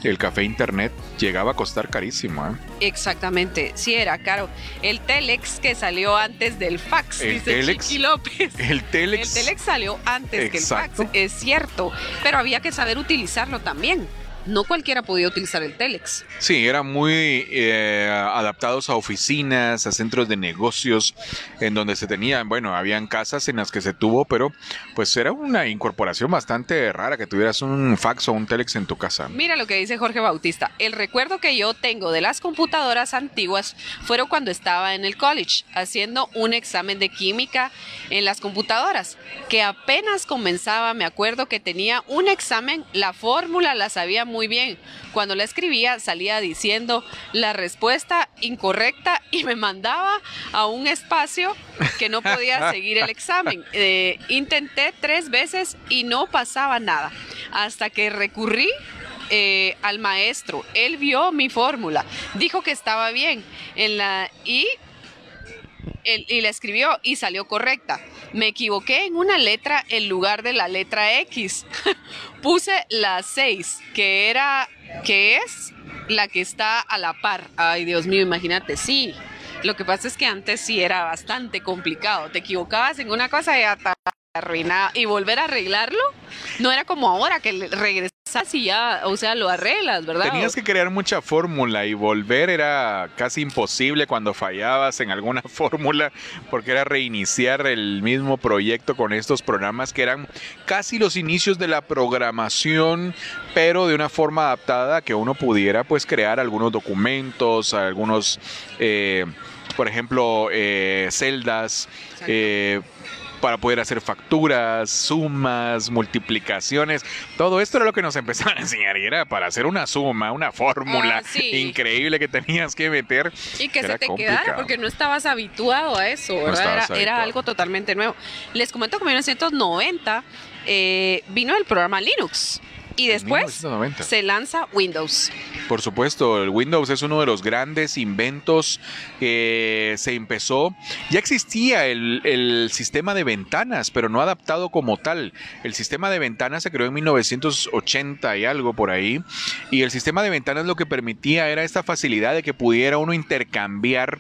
El café internet llegaba a costar carísimo. ¿eh? Exactamente, sí era caro. El Telex que salió antes del fax, El dice Telex. Chiqui López. El Telex. El Telex salió antes Exacto. que el fax, es cierto, pero había que saber utilizarlo también. No cualquiera podía utilizar el Telex. Sí, eran muy eh, adaptados a oficinas, a centros de negocios, en donde se tenían, bueno, habían casas en las que se tuvo, pero pues era una incorporación bastante rara que tuvieras un fax o un telex en tu casa. Mira lo que dice Jorge Bautista. El recuerdo que yo tengo de las computadoras antiguas fueron cuando estaba en el college haciendo un examen de química en las computadoras, que apenas comenzaba, me acuerdo que tenía un examen, la fórmula la sabía muy muy bien. Cuando la escribía salía diciendo la respuesta incorrecta y me mandaba a un espacio que no podía [LAUGHS] seguir el examen. Eh, intenté tres veces y no pasaba nada. Hasta que recurrí eh, al maestro. Él vio mi fórmula, dijo que estaba bien en la y y la escribió y salió correcta. Me equivoqué en una letra en lugar de la letra X. [LAUGHS] Puse la 6, que era, que es la que está a la par. Ay, Dios mío, imagínate, sí. Lo que pasa es que antes sí era bastante complicado. Te equivocabas en una cosa y ya arruinaba. Y volver a arreglarlo no era como ahora que regresas y ya, o sea, lo arreglas, ¿verdad? Tenías que crear mucha fórmula y volver era casi imposible cuando fallabas en alguna [LAUGHS] fórmula porque era reiniciar el mismo proyecto con estos programas que eran casi los inicios de la programación, pero de una forma adaptada que uno pudiera pues crear algunos documentos, algunos, eh, por ejemplo, eh, celdas. Eh, para poder hacer facturas, sumas, multiplicaciones. Todo esto era lo que nos empezaban a enseñar y era para hacer una suma, una fórmula ah, increíble que tenías que meter. Y que se te quedara porque no estabas habituado a eso, era, algo totalmente nuevo. Les comento que en 1990 eh, vino el programa Linux. Y después se lanza Windows. Por supuesto, el Windows es uno de los grandes inventos que se empezó. Ya existía el, el, sistema de ventanas, pero no adaptado como tal. El sistema de ventanas se creó en 1980 y algo por ahí. Y el sistema de ventanas lo que permitía era esta facilidad de que pudiera uno intercambiar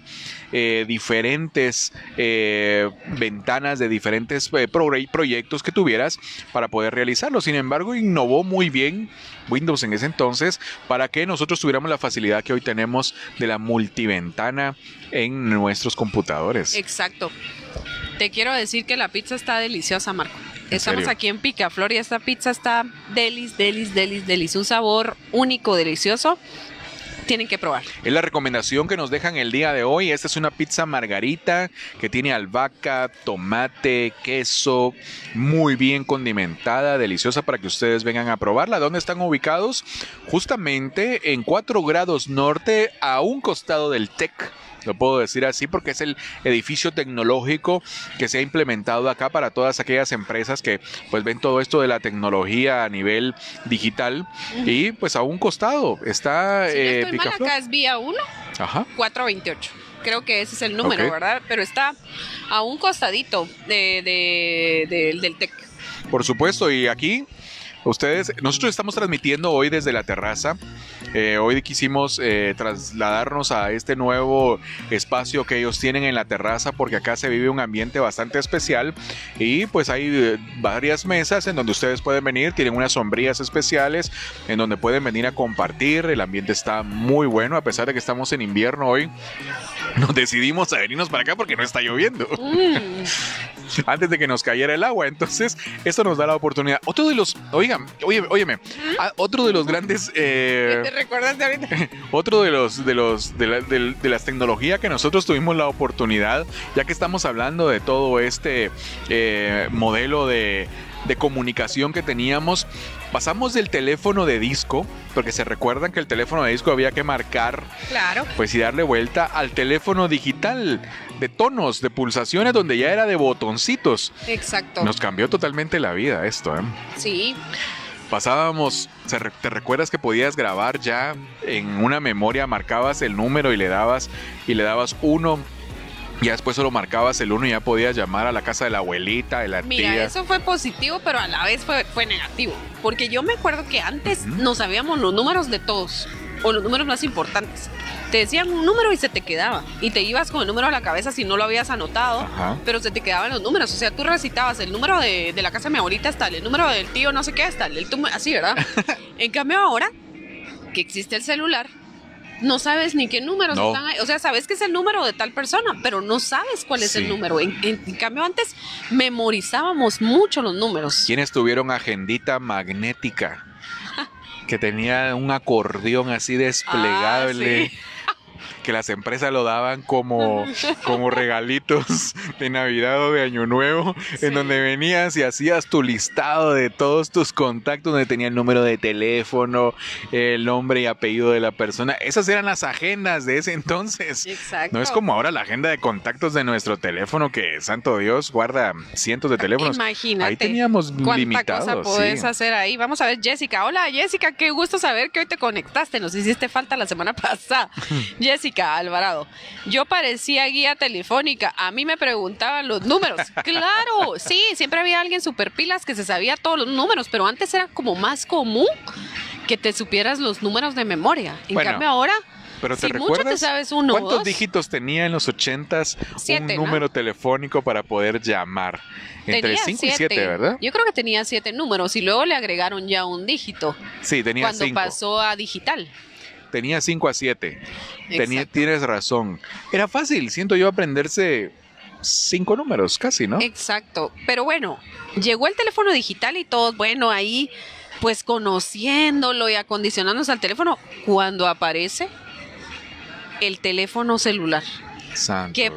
eh, diferentes eh, ventanas de diferentes eh, proyectos que tuvieras para poder realizarlo. Sin embargo, innovó muy bien Windows en ese entonces para que nosotros tuviéramos la facilidad que hoy tenemos de la multiventana en nuestros computadores. Exacto. Te quiero decir que la pizza está deliciosa, Marco. Estamos aquí en Picaflor y esta pizza está delis, delis, delis, delis. Un sabor único, delicioso tienen que probar. Es la recomendación que nos dejan el día de hoy. Esta es una pizza margarita que tiene albahaca, tomate, queso, muy bien condimentada, deliciosa para que ustedes vengan a probarla. ¿Dónde están ubicados? Justamente en 4 grados norte a un costado del TEC lo puedo decir así porque es el edificio tecnológico que se ha implementado acá para todas aquellas empresas que pues ven todo esto de la tecnología a nivel digital y pues a un costado está si eh, estoy mal, acá es vía 1 Ajá. 428 creo que ese es el número, ¿verdad? Pero está a un costadito de, del TEC. Por supuesto, y aquí Ustedes, nosotros estamos transmitiendo hoy desde la terraza. Eh, hoy quisimos eh, trasladarnos a este nuevo espacio que ellos tienen en la terraza porque acá se vive un ambiente bastante especial y pues hay eh, varias mesas en donde ustedes pueden venir, tienen unas sombrillas especiales en donde pueden venir a compartir. El ambiente está muy bueno a pesar de que estamos en invierno hoy. [LAUGHS] Nos decidimos a venirnos para acá porque no está lloviendo. Mm. Antes de que nos cayera el agua. Entonces, esto nos da la oportunidad. Otro de los, oigan, oye, óyeme, ah, otro de los grandes. Eh, ¿Te recuerdas de ahorita? [LAUGHS] Otro de los, de los, de, las tecnologías que nosotros tuvimos la oportunidad, ya que estamos hablando de todo este eh, modelo de de comunicación que teníamos, pasamos del teléfono de disco, porque se recuerdan que el teléfono de disco había que marcar, claro. pues y darle vuelta al teléfono digital de tonos, de pulsaciones, donde ya era de botoncitos. Exacto. Nos cambió totalmente la vida esto, ¿eh? Sí. Pasábamos, ¿te recuerdas que podías grabar ya en una memoria, marcabas el número y le dabas y le dabas uno ya después solo marcabas el uno y ya podías llamar a la casa de la abuelita, de la Mira, Mira, eso fue positivo, pero a la vez fue, fue negativo. Porque yo me acuerdo que antes no sabíamos los números de todos, o los números más importantes. Te decían un número y se te quedaba. Y te ibas con el número a la cabeza si no lo habías anotado, pero se te quedaban los números. O sea, tú recitabas el número de, la casa de mi abuelita hasta el número del tío no sé qué, hasta el, así, ¿verdad? [LAUGHS] en cambio ahora que existe el celular, no sabes ni qué números están ahí. O sea, sabes que es el número de tal persona, pero no sabes cuál es el número. En, cambio, antes memorizábamos mucho los números. ¿Quiénes tuvieron agendita magnética? [LAUGHS] que tenía un acordeón así desplegable. Ah, [LAUGHS] que las empresas lo daban como, como regalitos de Navidad o de Año Nuevo, en donde venías y hacías tu listado de todos tus contactos, donde tenía el número de teléfono, el nombre y apellido de la persona. Esas eran las agendas de ese entonces. Exacto. No es como ahora la agenda de contactos de nuestro teléfono que, santo Dios, guarda cientos de teléfonos. Imagínate. Ahí teníamos ¿Cuánta limitados. cosa podés sí. hacer ahí? Vamos a ver, Jessica. Hola, Jessica. Qué gusto saber que hoy te conectaste. Nos hiciste falta la semana [LAUGHS] pasada. Jessica [LAUGHS] Alvarado. Yo parecía guía telefónica. A mí me preguntaban los números. [LAUGHS] Claro, sí. Siempre había alguien super pilas que se sabía todos los números, pero antes era como más común que te supieras los números de memoria. En Bueno, cambio ahora, Pero te si mucho te sabes uno cuántos dos. dígitos tenía en los ochentas Siete, un ¿no? número telefónico para poder llamar? Entre Tenía 5 y 7, ¿verdad? Yo creo que tenía siete números y luego le agregaron ya un dígito Sí, tenía cuando 5. pasó a digital. Tenía 5 a 7. Tenía, Exacto. tienes razón. Era fácil, siento yo, aprenderse cinco números, casi, ¿no? Exacto. Pero bueno, llegó el teléfono digital y todos, bueno, ahí pues conociéndolo y acondicionándose al teléfono, cuando aparece el teléfono celular. Santo, ¿Qué sí.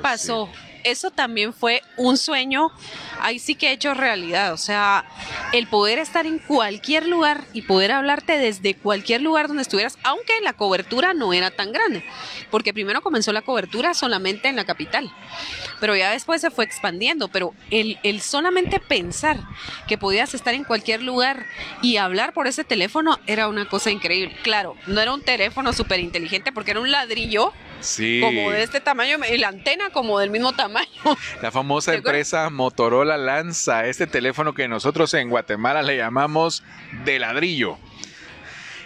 Eso también fue un sueño, ahí sí que he hecho realidad. O sea, el poder estar en cualquier lugar y poder hablarte desde cualquier lugar donde estuvieras, aunque la cobertura no era tan grande. Porque primero comenzó la cobertura solamente en la capital, pero ya después se fue expandiendo. Pero el, el solamente pensar que podías estar en cualquier lugar y hablar por ese teléfono era una cosa increíble. Claro, no era un teléfono súper inteligente porque era un ladrillo Sí. como de este tamaño y la antena como del mismo tamaño. La famosa empresa Motorola lanza este teléfono que nosotros en Guatemala le llamamos de ladrillo.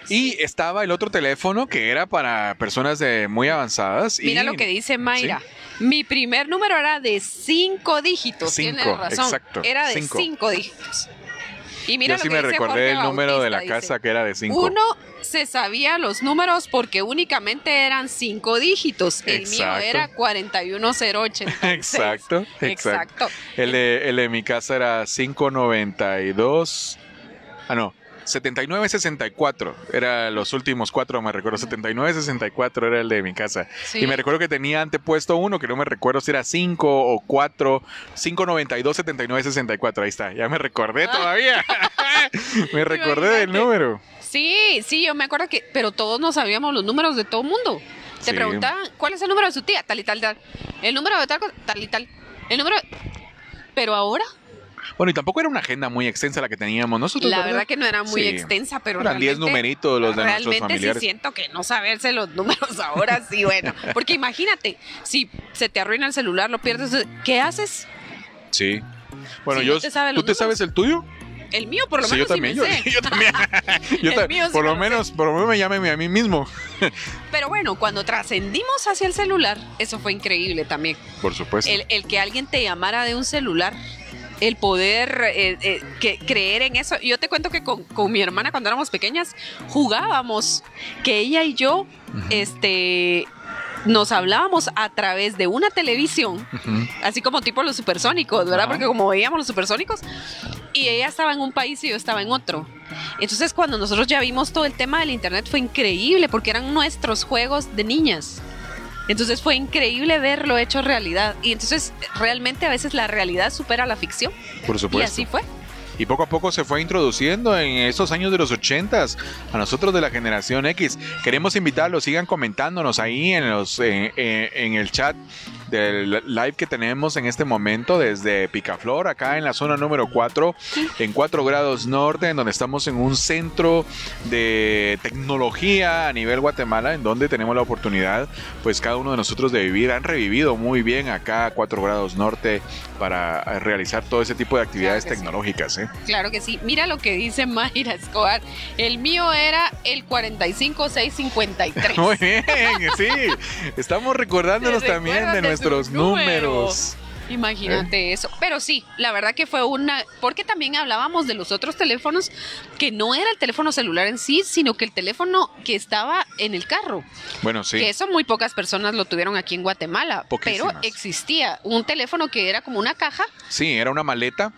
Y estaba el otro teléfono que era para personas de muy avanzadas. Mira y lo que dice Mayra. Mi primer número era de cinco dígitos. Cinco, Tienes razón. exacto, Era de cinco. cinco, dígitos. Y mira Yo sí me recordé el número de la dice, casa que era de 5. Uno se sabía los números porque únicamente eran cinco dígitos. El Exacto. mío era 41086. Exacto, exacto. Exacto. El de, el de mi casa era 592. Ah, no. 7964 era los últimos cuatro, me recuerdo. 7964 era el de mi casa. Sí. Y me recuerdo que tenía antepuesto uno, que no me recuerdo si era 5 o 4. 592 7964. Ahí está, ya me recordé todavía. [LAUGHS] [LAUGHS] me recordé del número. Sí, sí, yo me acuerdo que, pero todos no sabíamos los números de todo el mundo. Te Sí. preguntaban, ¿cuál es el número de su tía? Tal y tal, tal. El número de tal, tal y tal. El número. Pero ahora, Bueno, y tampoco era una agenda muy extensa la que teníamos nosotros. la ¿verdad? verdad que no era muy Sí. extensa, pero Eran 10 realmente- numeritos los de nuestros Realmente sí familiares. siento que no saberse los números [LAUGHS] ahora sí, bueno. Porque imagínate, si se te arruina el celular, lo pierdes, ¿qué haces? Sí. Bueno, Si yo. no te ¿Tú te sabes el tuyo? El mío, por lo sí, menos, [LAUGHS] yo también. sí yo, sé. yo también. Yo El ta- mío sí por me lo lo menos, por lo menos me llame a mí mismo. [LAUGHS] Pero bueno, cuando trascendimos hacia el celular, eso fue increíble también. Por supuesto. el, el que alguien te llamara de un celular, el poder eh, eh, que, creer en eso. Yo te cuento que con, con mi hermana cuando éramos pequeñas jugábamos, que ella y yo, este, nos hablábamos a través de una televisión, así como tipo los supersónicos, ¿verdad? Porque como veíamos los supersónicos, y ella estaba en un país y yo estaba en otro. Entonces cuando nosotros ya vimos todo el tema del internet fue increíble porque eran nuestros juegos de niñas. Entonces fue increíble verlo hecho realidad. Y entonces realmente a veces la realidad supera la ficción. Por Y supuesto. así fue. Y poco a poco se fue introduciendo en estos años de los ochentas a nosotros de la generación X. Queremos invitarlos, sigan comentándonos ahí en, los, eh, eh, en el chat del live que tenemos en este momento desde Picaflor, acá en la zona número 4, en 4 grados norte, en donde estamos en un centro de tecnología a nivel Guatemala, en donde tenemos la oportunidad, pues cada uno de nosotros de vivir, han revivido muy bien acá a 4 grados norte para eh, realizar todo ese tipo de actividades Claro que sí. tecnológicas. ¿eh? Claro que sí. Mira lo que dice Mayra Escobar. El mío era el 45653. [LAUGHS] Muy bien, sí. Estamos recordándonos también de de nuestros números. Imagínate eso. Pero sí, la verdad que fue una. Porque también hablábamos de los otros teléfonos que no era el teléfono celular en sí, sino que el teléfono que estaba en el carro. Bueno, sí. Que eso muy pocas personas lo tuvieron aquí en Guatemala. Pero Poquísimas. existía un teléfono que era como una caja. Sí, era una maleta.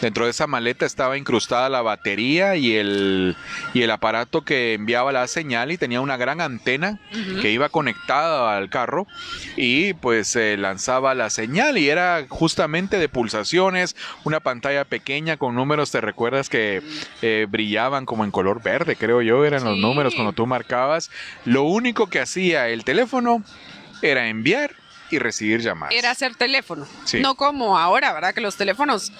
Dentro de esa maleta estaba incrustada la batería y el, y el aparato que enviaba la señal y tenía una gran antena Ujú. que iba conectada al carro y pues se lanzaba la señal y era justamente de pulsaciones, una pantalla pequeña con números, te recuerdas que eh, brillaban como en color verde, creo yo, eran los números cuando tú marcabas. Lo único que hacía el teléfono era enviar y recibir llamadas. Era hacer teléfono. Sí. No como ahora, ¿verdad? Que los teléfonos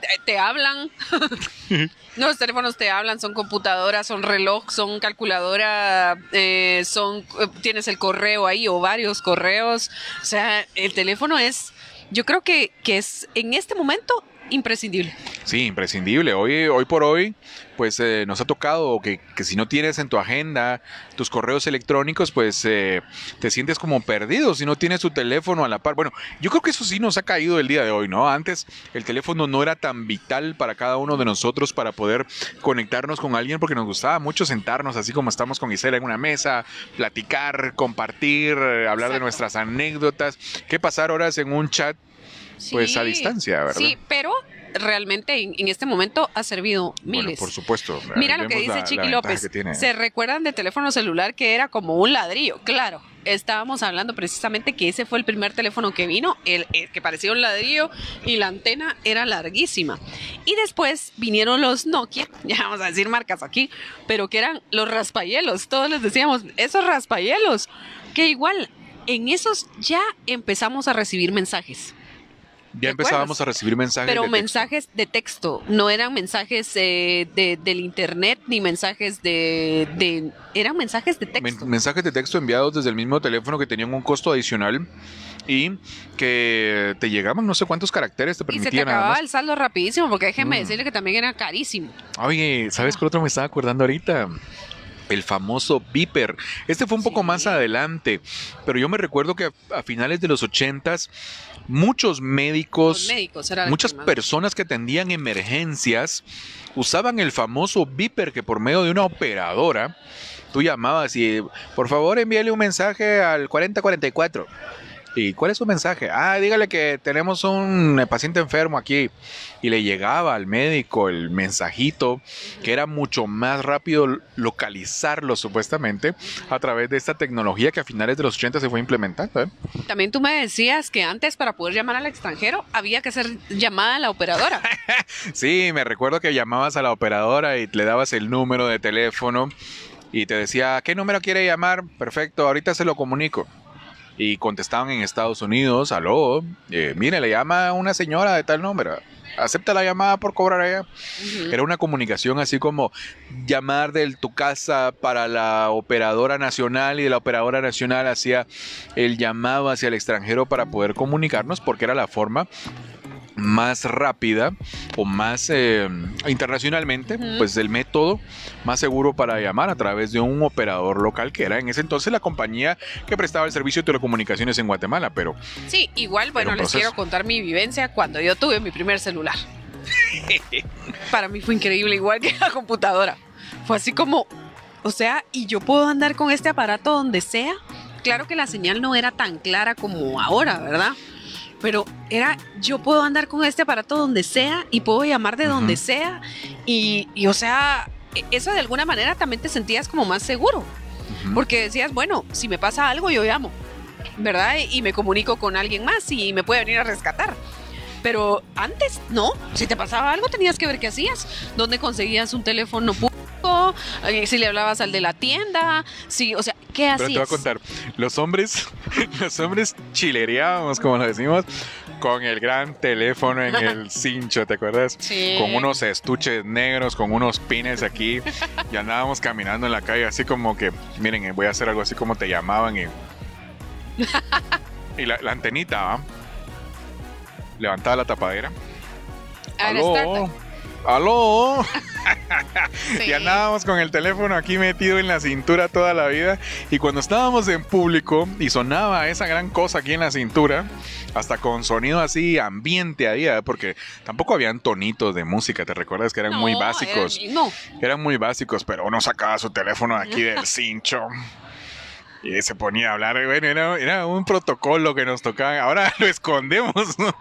te, te hablan. [LAUGHS] no, los teléfonos te hablan, son computadoras, son reloj, son calculadora, eh, son eh, tienes el correo ahí o varios correos. O sea, el teléfono es, yo creo que, que es en este momento imprescindible. Sí, imprescindible. Hoy, hoy por hoy, pues eh, nos ha tocado que, que si no tienes en tu agenda tus correos electrónicos, pues eh, te sientes como perdido si no tienes tu teléfono a la par. Bueno, yo creo que eso sí nos ha caído el día de hoy, ¿no? Antes el teléfono no era tan vital para cada uno de nosotros para poder conectarnos con alguien porque nos gustaba mucho sentarnos así como estamos con Isela en una mesa, platicar, compartir, eh, hablar de nuestras anécdotas. ¿Qué pasar horas en un chat? Pues a distancia, ¿verdad? Sí, pero realmente en, en este momento ha servido Bueno, miles. por supuesto. Mira lo que dice la- Chiqui López. ¿Se recuerdan de teléfono celular que era como un ladrillo? Claro. Estábamos hablando precisamente que ese fue el primer teléfono que vino, el, el que parecía un ladrillo y la antena era larguísima. Y después vinieron los Nokia, [LAUGHS] ya vamos a decir marcas aquí, pero que eran los raspayelos. Todos les decíamos, esos raspayelos, que igual en esos ya empezamos a recibir mensajes. Ya empezábamos a recibir mensajes. Pero de texto. mensajes de texto, no eran mensajes eh, de, del internet ni mensajes de, de- Eran mensajes de Men- texto. mensajes de texto enviados desde el mismo teléfono que tenían un costo adicional y que te llegaban no sé cuántos caracteres te y se te permitían nada más. el saldo rapidísimo, porque déjenme Mm. decirle que también era carísimo. Oye, ¿sabes qué otro me estaba acordando ahorita? El famoso Viper. Este fue un poco más adelante, pero yo me recuerdo que a, a finales de los ochentas muchos médicos, muchas que personas que atendían emergencias usaban el famoso Viper que por medio de una operadora tú llamabas y por favor envíale un mensaje al 4044. ¿Y cuál es su mensaje? Ah, dígale que tenemos un eh, paciente enfermo aquí. Y le llegaba al médico el mensajito, que era mucho más rápido localizarlo supuestamente a través de esta tecnología que a finales de los 80 se fue implementando. ¿eh? También tú me decías que antes para poder llamar al extranjero había que hacer llamada a la operadora. [LAUGHS] Sí, me recuerdo que llamabas a la operadora y le dabas el número de teléfono y te decía, ¿qué número quiere llamar? Perfecto, ahorita se lo comunico. Y contestaban en Estados Unidos, aló, eh, mire, le llama una señora de tal número. Acepta la llamada por cobrar allá. Era una comunicación así como llamar de tu casa para la operadora nacional y de la operadora nacional hacía el llamado hacia el extranjero para poder comunicarnos porque era la forma más rápida o más eh, internacionalmente, Ujú. pues el método más seguro para llamar a través de un operador local que era en ese entonces la compañía que prestaba el servicio de telecomunicaciones en Guatemala, pero Sí, igual, bueno, les proceso. quiero contar mi vivencia cuando yo tuve mi primer celular. [LAUGHS] Para mí fue increíble, igual que la computadora. Fue así como, o sea, y yo puedo andar con este aparato donde sea. Claro que la señal no era tan clara como ahora, ¿verdad? Pero era, yo puedo andar con este aparato donde sea y puedo llamar de donde sea. Y, y, o sea, e- eso de alguna manera también te sentías como más seguro. Porque decías, bueno, si me pasa algo, yo llamo, ¿verdad? Y me comunico con alguien más y me puede venir a rescatar. Pero antes, no. Si te pasaba algo, tenías que ver qué hacías. ¿Dónde conseguías un teléfono público? Eh, Si le hablabas al de la tienda. Si, o sea, ¿qué Pero te voy a hacías? contar, los hombres, [LAUGHS] los hombres chilereábamos, como lo decimos, con el gran teléfono en el [LAUGHS] cincho, ¿te acuerdas? Sí. Con unos estuches negros, con unos pines aquí, y andábamos caminando en la calle así como que, miren, eh, voy a hacer algo así como te llamaban y... [LAUGHS] Y la, la antenita, ¿va? Levantaba la tapadera. Aló. ¡Aló! [LAUGHS] Sí. Y andábamos con el teléfono aquí metido en la cintura toda la vida. Y cuando estábamos en público y sonaba esa gran cosa aquí en la cintura, hasta con sonido así ambiente ahí, ¿eh? porque tampoco habían tonitos de música, ¿te recuerdas? Que eran muy No, básicos. era- no, Eran muy básicos, pero uno sacaba su teléfono de aquí del cincho. Y se ponía a hablar. Bueno, era, era un protocolo que nos tocaba. Ahora [LAUGHS] lo escondemos. ¿no?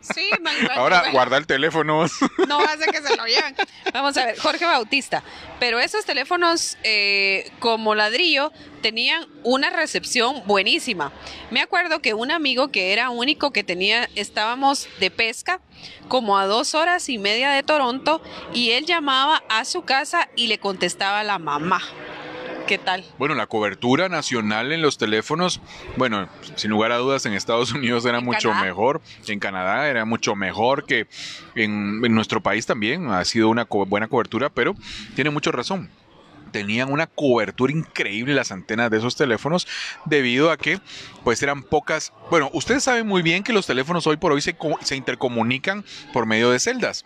Sí, Ahora guarda el teléfono. no hace que se lo lleven. Vamos a ver, Jorge Bautista. Pero esos teléfonos eh, como ladrillo tenían una recepción buenísima. Me acuerdo que un amigo que era único que tenía, estábamos de pesca como a dos horas y media de Toronto y él llamaba a su casa y le contestaba a la mamá. ¿Qué tal? Bueno, la cobertura nacional en los teléfonos, bueno, sin lugar a dudas en Estados Unidos era mucho Canadá. mejor, en Canadá era mucho mejor que en, en nuestro país también, ha sido una co- buena cobertura, pero tiene mucha razón. Tenían una cobertura increíble las antenas de esos teléfonos debido a que pues eran pocas. Bueno, ustedes saben muy bien que los teléfonos hoy por hoy se, se intercomunican por medio de celdas.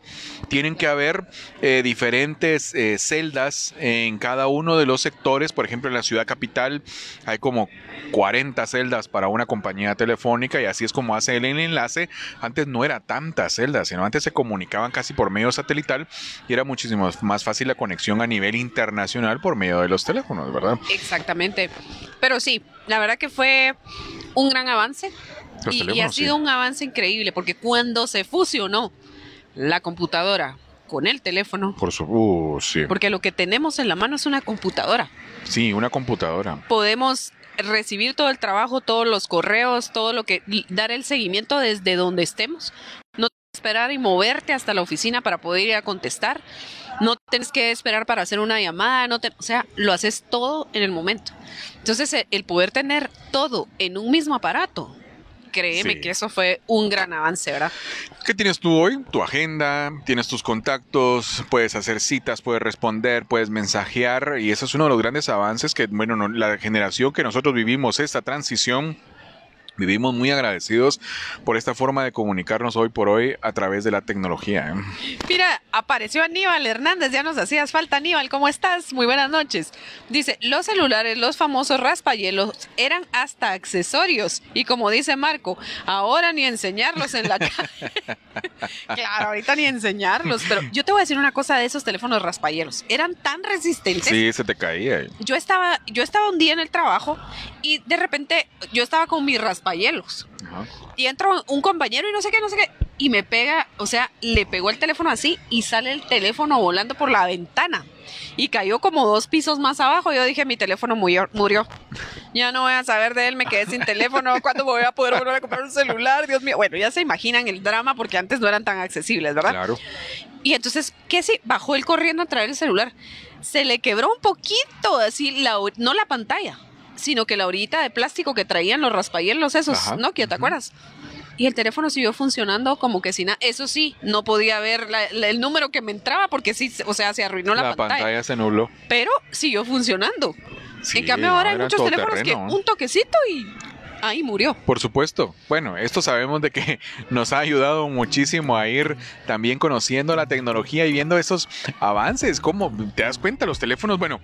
Tienen que haber eh, diferentes eh, celdas en cada uno de los sectores. Por ejemplo, en la ciudad capital hay como 40 celdas para una compañía telefónica y así es como hace el enlace. Antes no era tantas celdas, sino antes se comunicaban casi por medio satelital y era muchísimo más fácil la conexión a nivel internacional por medio de los teléfonos, ¿verdad? Exactamente. Pero sí, la verdad que fue un gran avance. Y, y ha sí. sido un avance increíble porque cuando se fusionó la computadora con el teléfono, Por su, uh, sí. porque lo que tenemos en la mano es una computadora. Sí, una computadora. Podemos recibir todo el trabajo, todos los correos, todo lo que dar el seguimiento desde donde estemos. No esperar y moverte hasta la oficina para poder ir a contestar. No tienes que esperar para hacer una llamada, no te- o sea, lo haces todo en el momento. Entonces, e- el poder tener todo en un mismo aparato, créeme Sí. que eso fue un gran avance, ¿verdad? ¿Qué tienes tú hoy? Tu agenda, tienes tus contactos, puedes hacer citas, puedes responder, puedes mensajear y eso es uno de los grandes avances que, bueno, no- la generación que nosotros vivimos esta transición, vivimos muy agradecidos por esta forma de comunicarnos hoy por hoy a través de la tecnología. ¿eh? Mira, apareció Aníbal Hernández, ya nos hacías falta Aníbal, ¿cómo estás? Muy buenas noches. Dice, los celulares, los famosos raspahielos, eran hasta accesorios. Y como dice Marco, ahora ni enseñarlos en la calle. [LAUGHS] claro, ahorita ni enseñarlos, pero yo te voy a decir una cosa de esos teléfonos raspahielos. Eran tan resistentes. Sí, se te caía. Yo estaba, yo estaba un día en el trabajo y de repente yo estaba con mis Ajá. Y entra un compañero y no sé qué, no sé qué. Y me pega, o sea, le pegó el teléfono así y sale el teléfono volando por la ventana. Y cayó como dos pisos más abajo. Yo dije, mi teléfono murió. murió. Ya no voy a saber de él, me quedé sin teléfono. ¿Cuándo me voy a poder volver a comprar un celular? Dios mío. Bueno, ya se imaginan el drama porque antes no eran tan accesibles, ¿verdad? Claro. Y entonces, ¿qué si bajó él corriendo a traer el celular? Se le quebró un poquito, así, la, no la pantalla, sino que la orillita de plástico que traían los raspayelos esos, Ajá. Nokia, ¿te Ujú. acuerdas? Y el teléfono siguió funcionando como que sin nada. Eso sí, no podía ver la- la- el número que me entraba porque sí, o sea, se arruinó la, la pantalla. pantalla se nubló. Pero siguió funcionando. Sí, en cambio, ahora hay muchos teléfonos que todoterreno, ¿eh? un toquecito y ahí murió. Por supuesto. Bueno, esto sabemos de que [LAUGHS] nos ha ayudado muchísimo a ir también conociendo la tecnología y viendo esos avances. ¿Cómo te das cuenta? Los teléfonos, bueno,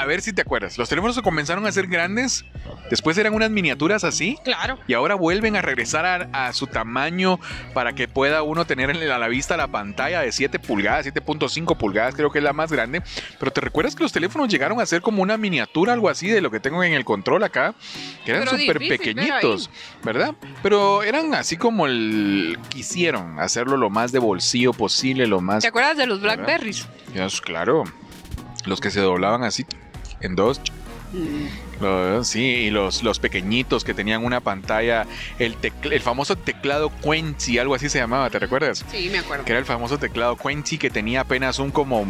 a ver si te acuerdas. Los teléfonos se comenzaron a ser grandes, después eran unas miniaturas así. Claro. Y ahora vuelven a regresar a, a su tamaño para que pueda uno tener en- a la vista la pantalla de 7 pulgadas, 7.5 pulgadas, creo que es la más grande. Pero te recuerdas que los teléfonos llegaron a ser como una miniatura, algo así de lo que tengo en el control acá, que eran súper pequeñitos, ¿verdad? Pero eran así como el quisieron hacerlo lo más de bolsillo posible, lo más. ¿Te acuerdas de los. Blackberries? Claro, los que se doblaban así en dos. Mm. Sí, y los, los pequeñitos que tenían una pantalla, el, tecl- el famoso teclado Quency, algo así se llamaba, ¿te recuerdas? Sí, me acuerdo. Que era el famoso teclado Quency que tenía apenas un como,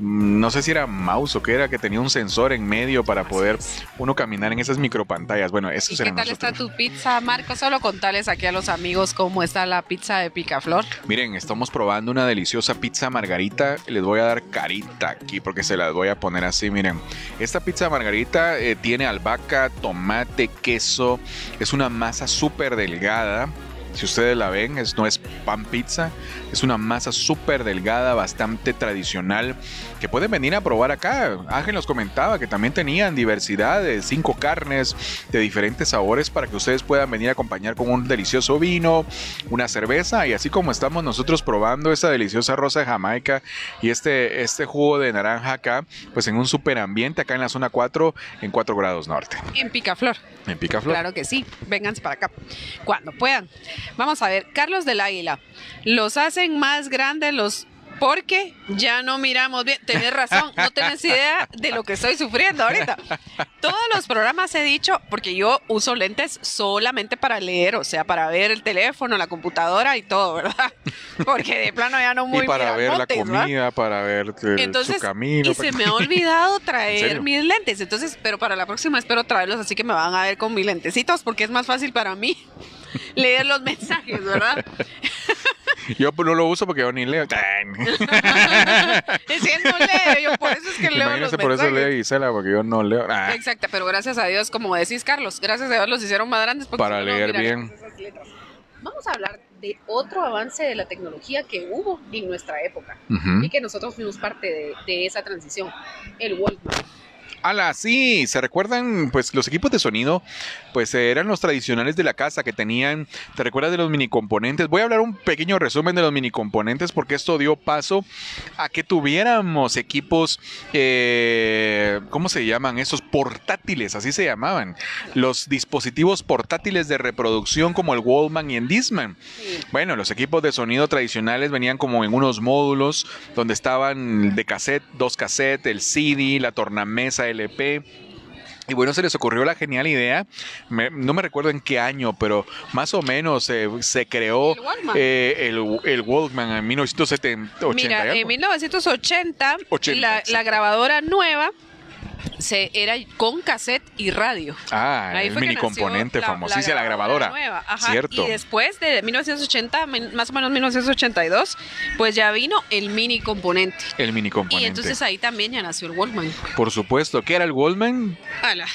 no sé si era mouse o qué era, que tenía un sensor en medio para poder uno caminar en esas micropantallas. Bueno, ¿Y esos qué tal está tu pizza, Marco? Solo contales aquí a los amigos cómo está la pizza de picaflor. Miren, estamos probando una deliciosa pizza margarita. Les voy a dar carita aquí porque se las voy a poner así. Miren, esta pizza margarita eh, tiene albahaca, tomate, queso. Es una masa súper delgada. Si ustedes la ven, es, no es pan pizza. Es una masa súper delgada, bastante tradicional, que pueden venir a probar acá. Ángel nos comentaba que también tenían diversidad de cinco carnes de diferentes sabores para que ustedes puedan venir a acompañar con un delicioso vino, una cerveza y así como estamos nosotros probando esa deliciosa rosa de Jamaica y este, este jugo de naranja acá, pues en un super ambiente acá en la zona 4 en 4 grados norte. En Picaflor. En Picaflor. Claro que sí. Vénganse para acá. Cuando puedan. Vamos a ver. Carlos del Águila. Los hacen más grandes los porque ya no miramos bien. Tenés razón, no tenés idea de lo que estoy sufriendo ahorita. Todos los programas he dicho, porque yo uso lentes solamente para leer, o sea, para ver el teléfono, la computadora y todo, ¿verdad? Porque de plano ya no muy Y para ver la comida, para ver el, su camino. Y se me [LAUGHS] ha olvidado traer mis lentes. Entonces, pero para la próxima espero traerlos, así que me van a ver con mis lentecitos, porque es más fácil para mí [LAUGHS] leer los mensajes, ¿verdad? [LAUGHS] Yo no lo uso porque yo ni leo. [LAUGHS] es que no leo, yo por eso es que leo Imagínese los por eso leo Gisela, porque yo no leo. Ah. Exacto, pero gracias a Dios, como decís Carlos, gracias a Dios los hicieron más grandes. Para leer bien. Vamos a hablar de otro avance de la tecnología que hubo en nuestra época y que nosotros fuimos parte de, de esa transición, el Walkman. ¡Hala! Sí, ¿se recuerdan? Pues los equipos de sonido, pues eran los tradicionales de la casa que tenían, ¿te recuerdas de los mini componentes? Voy a hablar un pequeño resumen de los mini componentes porque esto dio paso a que tuviéramos equipos, eh, ¿cómo se llaman? Esos portátiles, así se llamaban. Los dispositivos portátiles de reproducción como el Wallman y el Disman. Bueno, los equipos de sonido tradicionales venían como en unos módulos donde estaban de cassette, dos cassettes, el CD, la tornamesa, LP. Y bueno, se les ocurrió la genial idea, no me recuerdo en qué año, pero más o menos eh, se creó el Walkman, en 1970. Mira, en 1980, la, grabadora nueva se era con cassette y radio. Ah, el mini componente famosísima, la, grabadora. Cierto. Y después de 1980, más o menos 1982, pues ya vino el mini componente. El mini componente. Y entonces ahí también ya nació el Walkman. Por supuesto. ¿Qué era el Walkman? Ala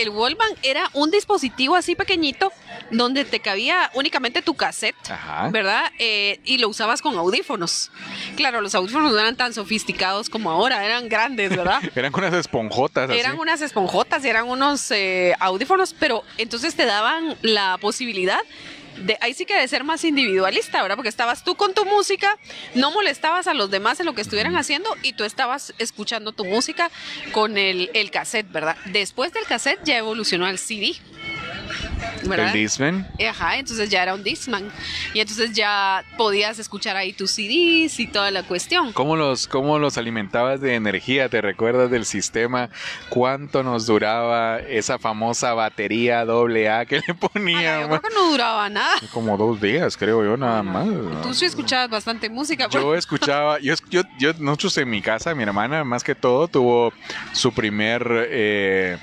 el Wallman era un dispositivo así pequeñito donde te cabía únicamente tu cassette, ¿verdad? Eh, y lo usabas con audífonos. Claro, los audífonos no eran tan sofisticados como ahora, eran grandes, ¿verdad? [LAUGHS] eran unas esponjotas. Eran unas esponjotas y eran unos eh, audífonos, pero entonces te daban la posibilidad ahí sí que de ser más individualista, ¿verdad? Porque estabas tú con tu música, no molestabas a los demás en lo que estuvieran haciendo y tú estabas escuchando tu música con el, el cassette, ¿verdad? Después del cassette ya evolucionó al CD. ¿El Discman? Ajá, entonces ya era un Discman. Y entonces ya podías escuchar ahí tus CDs y toda la cuestión. ¿Cómo los, cómo los alimentabas de energía? ¿Te recuerdas del sistema? ¿Cuánto nos duraba esa famosa batería AA que le poníamos? yo creo que no duraba nada. Como dos días, creo yo, nada más. Tú sí escuchabas bastante música. Yo escuchaba, yo, yo, yo, nosotros en mi casa, mi hermana más que todo tuvo su primer... Eh,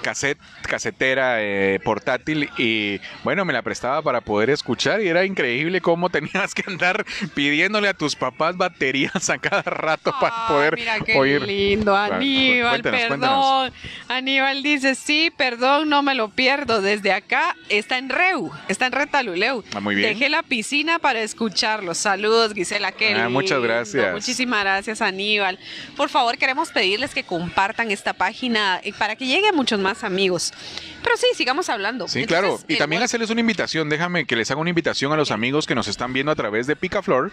cassette, casetera eh, portátil y bueno, me la prestaba para poder escuchar y era increíble cómo [LAUGHS] tenías que andar pidiéndole a tus papás baterías a cada rato para poder mira qué oír. lindo, Aníbal, perdón. Aníbal dice, sí, perdón, no me lo pierdo. Desde acá está en Reu, está en Retaluleu. Ah, muy bien. Dejé la piscina para escucharlo. Saludos, Gisela Kelly. Ah, muchas gracias. muchísimas gracias, Aníbal. Por favor, queremos pedirles que compartan esta página eh, para que llegue a muchos más amigos. Pero sí, sigamos hablando. Sí, claro. Y también hacerles una invitación. Déjame que les haga una invitación a los amigos que nos están viendo a través de Picaflor.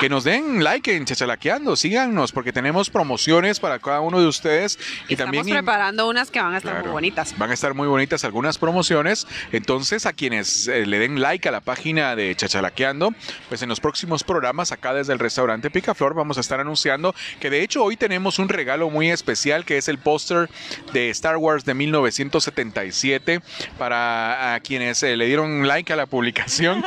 Que nos den like en Chachalaqueando. Síganos porque tenemos promociones para cada uno de ustedes. Y Estamos también preparando unas que van a estar muy bonitas. Van a estar muy bonitas algunas promociones. Entonces, a quienes eh, le den like a la página de Chachalaqueando, pues en los próximos programas acá desde el restaurante Picaflor vamos a estar anunciando que de hecho hoy tenemos un regalo muy especial que es el póster de Star Wars de 1977 para quienes eh, le dieron like a la publicación.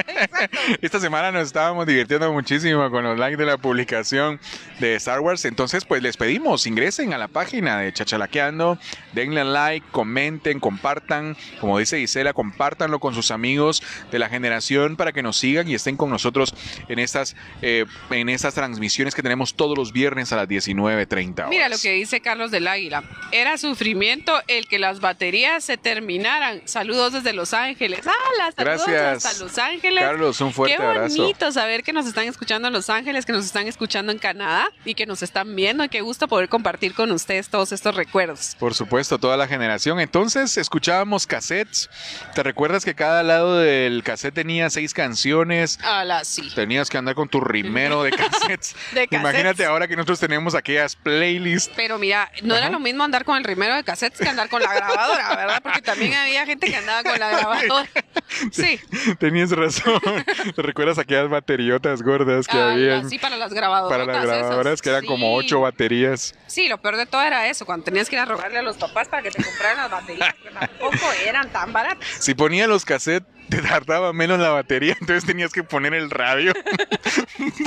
[LAUGHS] Esta semana nos estábamos divirtiendo muchísimo con los likes de la publicación de Star Wars. Entonces, pues les pedimos, ingresen a la página de Chachalaqueando, denle like, comenten, compartan. Como dice Gisela, compártanlo con sus amigos de la generación para que nos sigan y estén con nosotros en estas, eh, en estas transmisiones que tenemos todos los viernes a las 19.30 Mira lo que dice Carlos del Águila. Era sufrimiento el que las baterías se terminaran. Saludos desde Los Ángeles. ¡Hala! Saludos Gracias. hasta Los Ángeles. Carlos, un fuerte Qué abrazo. bonito saber que nos están escuchando en Los Ángeles, que nos están escuchando en Canadá y que nos están viendo. Qué gusto poder compartir con ustedes todos estos recuerdos. Por supuesto, toda la generación. Entonces escuchábamos cassettes. ¿Te recuerdas que cada lado del cassette tenía seis canciones? ¡Hala! Sí. Tenías que andar con tu rimero de [LAUGHS] cassettes. De cassettes. Imagínate ahora que nosotros tenemos aquellas playlists. Pero mira, no era lo mismo andar con el rimero de cassettes que andar con la grabadora, [LAUGHS] ¿verdad? Porque también [LAUGHS] había gente que andaba con la grabadora. [LAUGHS] Sí, Tenías razón. ¿Te [LAUGHS] recuerdas aquellas bateriotas gordas que algo habían así para las grabadoras. para las grabadoras, que eran como ocho baterías? Sí, lo peor de todo era eso, cuando tenías que ir a rogarle a los papás para que te compraran las baterías, que tampoco eran tan baratas. Si ponía los cassettes, te tardaba menos la batería, entonces tenías que poner el radio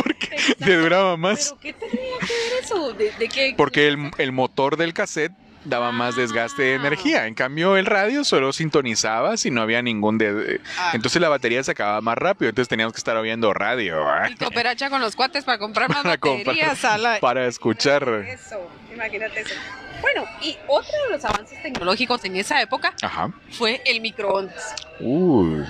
porque te duraba más. ¿Pero qué tenía que ver eso? ¿De, de qué? Porque el, el motor del cassette daba más desgaste de Ah. energía. En cambio, el radio solo sintonizaba si no había ningún... de- Ah. Entonces la batería se acababa más rápido, entonces teníamos que estar oyendo radio ¿ah? Y cooperacha con los cuates para comprar más [LAUGHS] para, baterías comprar- a la... para escuchar. Eso, imagínate eso. Bueno, y otro de los avances tecnológicos en esa época Ajá. fue el microondas. Uy,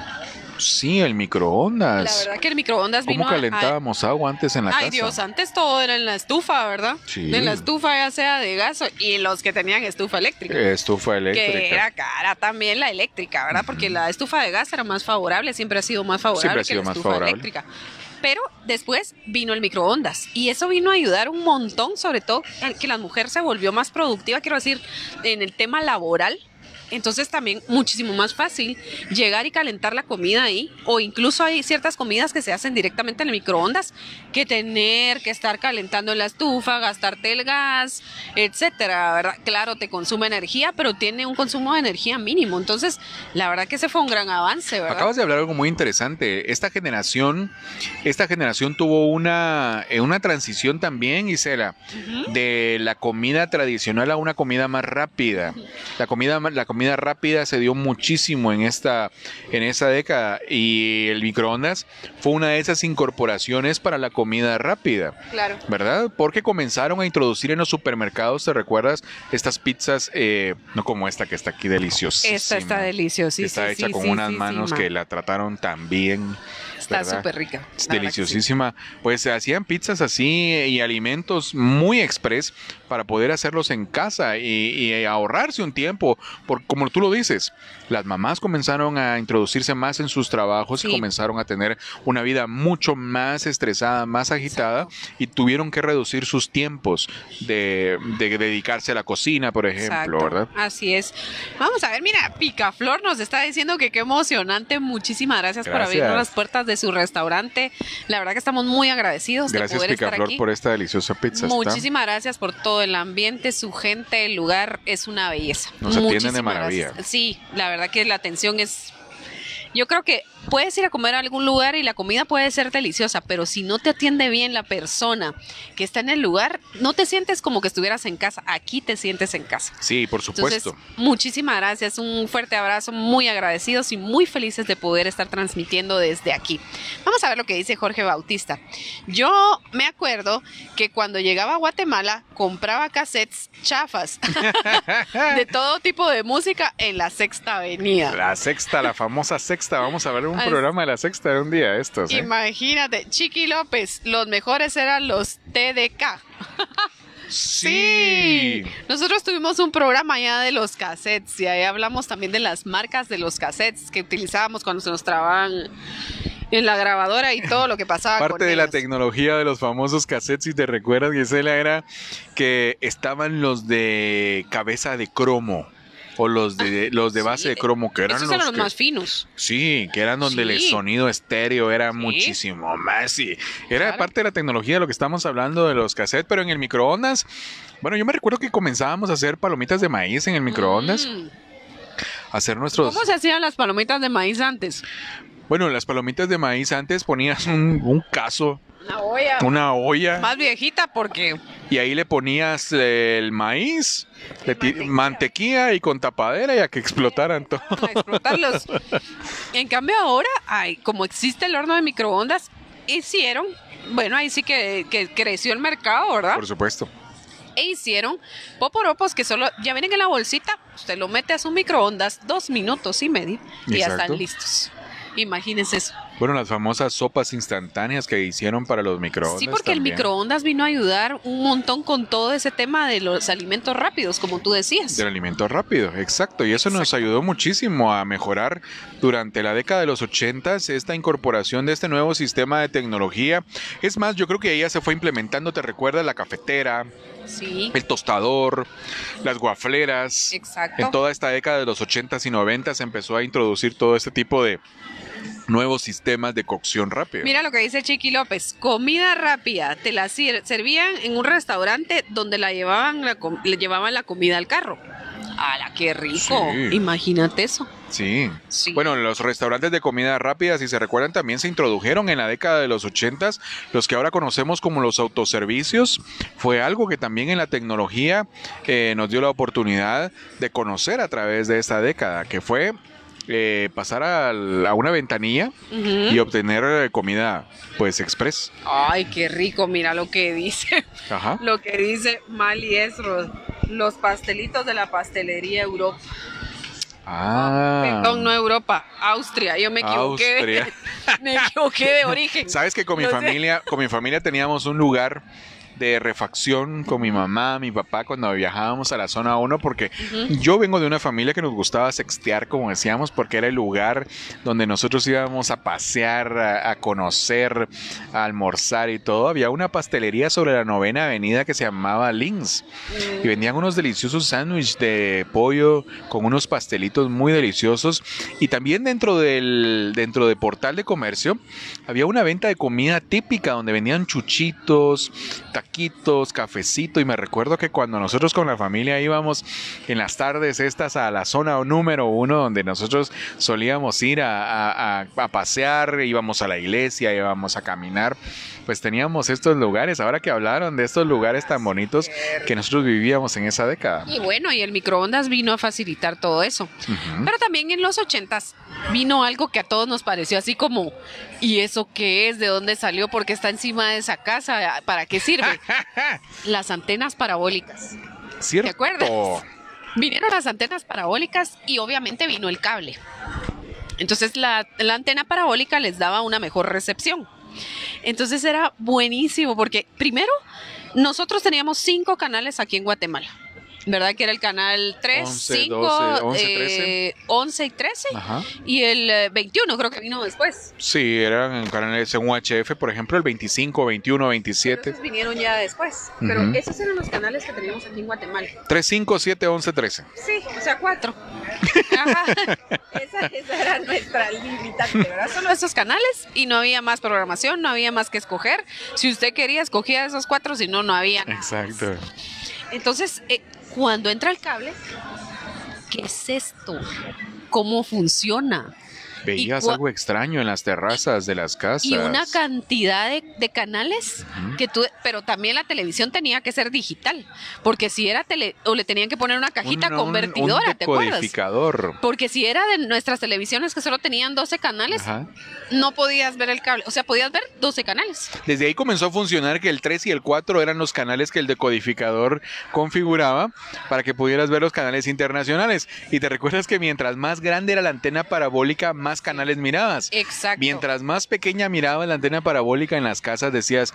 sí, el La microondas. verdad que el microondas vino ¿Cómo a- calentábamos agua antes en la Ay casa? Dios, antes todo era en la estufa, ¿verdad? Sí. En la estufa ya sea de gas o- y los que tenían estufa eléctrica. Estufa que eléctrica. era cara también la eléctrica, ¿verdad? Porque la estufa de gas era más favorable, siempre ha sido más favorable Siempre ha que sido la más estufa favorable. eléctrica. Pero después vino el microondas y eso vino a ayudar un montón, sobre todo que la mujer se volvió más productiva, quiero decir, en el tema laboral. Entonces también muchísimo más fácil llegar y calentar la comida ahí o incluso hay ciertas comidas que se hacen directamente en el microondas que tener que estar calentando en la estufa, gastarte el gas, etcétera, ¿verdad? Claro, te consume energía, pero tiene un consumo de energía mínimo. Entonces, la verdad que ese fue un gran avance, ¿verdad? Acabas de hablar algo muy interesante. Esta generación, esta generación tuvo una, eh, una transición también, Isela, de la comida tradicional a una comida más rápida. La comida, la comida rápida se dio muchísimo en esta, en esa década y el microondas fue una de esas incorporaciones para la comida rápida. Claro. ¿verdad? Porque comenzaron a introducir en los supermercados, ¿te recuerdas? Estas pizzas, eh, no como esta que está aquí deliciosísima. Esta está deliciosa. que está hecha con unas manos que la trataron tan bien. Está ¿verdad? súper rica. Es sí. deliciosísima. Pues se hacían pizzas así eh, y alimentos muy express para poder hacerlos en casa y, y ahorrarse un tiempo. Por, como tú lo dices, las mamás comenzaron a introducirse más en sus trabajos Sí. y comenzaron a tener una vida mucho más estresada, más agitada y tuvieron que reducir sus tiempos de, de dedicarse a la cocina, por ejemplo, Exacto, ¿verdad? Así es. Vamos a ver, mira, Picaflor nos está diciendo que qué emocionante. Muchísimas gracias, por Gracias. abrirnos las puertas de su restaurante. La verdad que estamos muy agradecidos de Gracias estar Picaflor aquí. por esta deliciosa pizza. está- Muchísimas gracias por todo el ambiente, su gente, el lugar es una belleza. Nos atienden de maravilla. gracias. Sí, la verdad que la atención es yo creo que puedes ir a comer a algún lugar y la comida puede ser deliciosa, pero si no te atiende bien la persona que está en el lugar, no te sientes como que estuvieras en casa. Aquí te sientes en casa. Sí, por Entonces, supuesto. muchísimas gracias, un fuerte abrazo, muy agradecidos y muy felices de poder estar transmitiendo desde aquí. Vamos a ver lo que dice Jorge Bautista. Yo me acuerdo que cuando llegaba a Guatemala compraba cassettes chafas [LAUGHS] de todo tipo de música en la Sexta Avenida. La sexta, la famosa sexta. Vamos a ver un Ah, programa de la sexta de un día estos. ¿eh? Imagínate, Chiqui López, los mejores eran los TDK. [LAUGHS] Sí. Nosotros tuvimos un programa ya de los cassettes y ahí hablamos también de las marcas de los cassettes que utilizábamos cuando se nos trababan en la grabadora y todo lo que pasaba Parte con de la tecnología de los famosos cassettes, si te recuerdas, Gisela, era que estaban los de cabeza de cromo o los de los de base sí, de cromo que eran Esos los, eran los que- más finos. sí que eran donde el sonido estéreo era Sí. muchísimo más y era Claro. parte de la tecnología de lo que estamos hablando de los cassettes pero en el microondas bueno yo me recuerdo que comenzábamos a hacer palomitas de maíz en el microondas Mm. hacer nuestros ¿Cómo se hacían las palomitas de maíz antes? bueno las palomitas de maíz antes ponías un, un caso Una olla. una olla Más viejita porque y ahí le ponías eh, el maíz, le mantequilla. mantequilla y con tapadera y a que explotaran todo. a explotarlos. [LAUGHS] en cambio ahora, ay, como existe el horno de microondas, hicieron, bueno, ahí sí que, que creció el mercado, ¿verdad? Por supuesto. E hicieron poporopos que solo ya vienen en la bolsita Usted lo mete a su microondas dos minutos y medio y ya están listos. Imagínense eso. Bueno, las famosas sopas instantáneas que hicieron para los microondas. Sí, porque el microondas vino a ayudar un montón con todo ese tema de los alimentos rápidos, como tú decías. Del alimento rápido, exacto. Y eso nos ayudó muchísimo a mejorar durante la década de los 80 esta incorporación de este nuevo sistema de tecnología. Es más, yo creo que ella se fue implementando, te recuerdas, la cafetera, Sí, el tostador, las guafleras. exacto. En toda esta década de los 80s y 90s se empezó a introducir todo este tipo de nuevos sistemas de cocción rápida. Mira lo que dice Chiqui López, comida rápida, te la servían en un restaurante donde la llevaban la le llevaban la comida al carro. ¡Hala, qué rico! Sí. Imagínate eso. Sí. Sí. Bueno, los restaurantes de comida rápida, si se recuerdan, también se introdujeron en la década de los 80, los que ahora conocemos como los autoservicios. Fue algo que también en la tecnología eh, nos dio la oportunidad de conocer a través de esta década, que fue eh, pasar al- a una ventanilla y obtener eh, comida, pues, express. Ay, qué rico, mira lo que dice. Ajá. [LAUGHS] Lo que dice Mali Esros, los pastelitos de la pastelería Europa. Ah. Perdón, no Europa, Austria. Yo me equivoqué. de- Austria. [LAUGHS] me equivoqué de origen. Sabes que con mi No sé. familia, con mi familia teníamos un lugar de refacción con mi mamá, mi papá cuando viajábamos a la zona 1 porque yo vengo de una familia que nos gustaba sextear como decíamos porque era el lugar donde nosotros íbamos a pasear, a, a conocer, a almorzar y todo. Había una pastelería sobre la novena avenida que se llamaba Links y vendían unos deliciosos sándwiches de pollo con unos pastelitos muy deliciosos. Y también dentro del dentro de portal de comercio había una venta de comida típica donde vendían chuchitos, taquitos, cafecito y me recuerdo que cuando nosotros con la familia íbamos en las tardes estas a la zona número uno donde nosotros solíamos ir a, a- a- a pasear, íbamos a la iglesia, íbamos a caminar, pues teníamos estos lugares. Ahora que hablaron de estos lugares tan bonitos que nosotros vivíamos en esa década. Y bueno, y el microondas vino a facilitar todo eso. Pero también en los ochentas vino algo que a todos nos pareció así como, ¿y eso qué es? ¿De dónde salió? ¿Por qué está encima de esa casa? ¿Para qué sirve? [LAUGHS] Las antenas parabólicas. ¿Cierto? acuerdas? Vinieron las antenas parabólicas y obviamente vino el cable. Entonces la, la antena parabólica les daba una mejor recepción. Entonces era buenísimo porque primero nosotros teníamos cinco canales aquí en Guatemala. ¿Verdad? Que era el canal 3, 11, 5, 12, 11, 13. 11 y 13. Ajá. Y el eh, 21 creo que vino después. Sí, eran canales en UHF, por ejemplo, el 25, 21, 27. Esos vinieron ya después. Pero Ujú. esos eran los canales que teníamos aquí en Guatemala. 3, 5, 7, 11, 13. Sí, o sea, cuatro. [LAUGHS] Ajá. Esa, esa era nuestra limitante, ¿verdad? Solo esos canales y no había más programación, no había más que escoger. Si usted quería, escogía esos cuatro, si no, no había. nada. Exacto. Entonces, eh, cuando entra el cable, ¿qué es esto? ¿Cómo funciona? Veías algo extraño en las terrazas de las casas. Y una cantidad de, de canales que tú, pero también la televisión tenía que ser digital, porque si era tele, o le tenían que poner una cajita Un- un- convertidora, un ¿te acuerdas? decodificador. Porque si era de nuestras televisiones que solo tenían 12 canales, Ajá. no podías ver el cable. O sea, podías ver 12 canales. Desde ahí comenzó a funcionar que el 3 y el 4 eran los canales que el decodificador configuraba para que pudieras ver los canales internacionales. Y te recuerdas que mientras más grande era la antena parabólica, más canales mirabas. Exacto. Mientras más pequeña mirabas la antena parabólica en las casas, decías,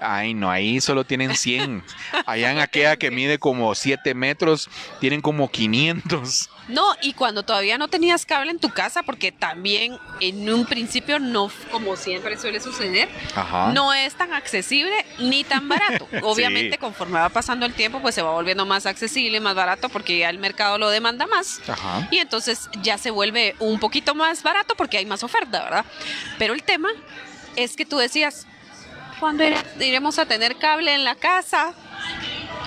ay, no, ahí solo tienen 100. Allá en aquella que mide como 7 metros, tienen como 500. No, y cuando todavía no tenías cable en tu casa, porque también en un principio no, como siempre suele suceder, Ajá. no es tan accesible ni tan barato. [LAUGHS] Obviamente, Sí. conforme va pasando el tiempo, pues se va volviendo más accesible, más barato, porque ya el mercado lo demanda más. Ajá. Y entonces ya se vuelve un poquito más barato porque hay más oferta, ¿verdad? Pero el tema es que tú decías, ¿cuándo ire- iremos a tener cable en la casa?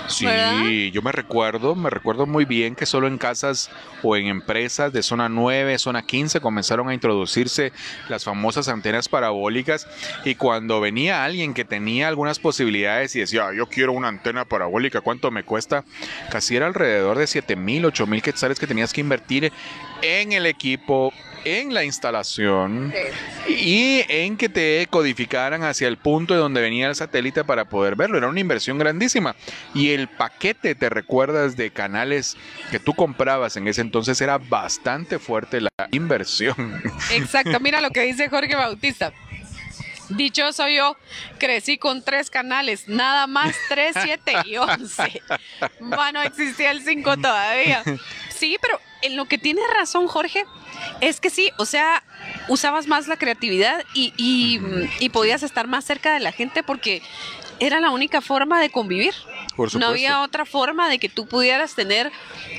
Sí, ¿verdad? yo me recuerdo, me recuerdo muy bien que solo en casas o en empresas de zona 9, zona 15 comenzaron a introducirse las famosas antenas parabólicas y cuando venía alguien que tenía algunas posibilidades y decía, "Ah, yo quiero una antena parabólica, ¿cuánto me cuesta? Casi era alrededor de 7 mil, 8 mil quetzales que tenías que invertir en el equipo, en la instalación y en que te codificaran hacia el punto de donde venía el satélite para poder verlo. Era una inversión grandísima. Y el paquete, te recuerdas, de canales que tú comprabas en ese entonces era bastante fuerte la inversión. Exacto, mira lo que dice Jorge Bautista. Dichoso yo, crecí con tres canales, nada más 3, 7 y 11. [LAUGHS] Bueno, existía el 5 todavía. Sí, pero en lo que tienes razón, Jorge, es que sí, o sea, usabas más la creatividad y, y, y podías estar más cerca de la gente porque era la única forma de convivir. no había otra forma de que tú pudieras tener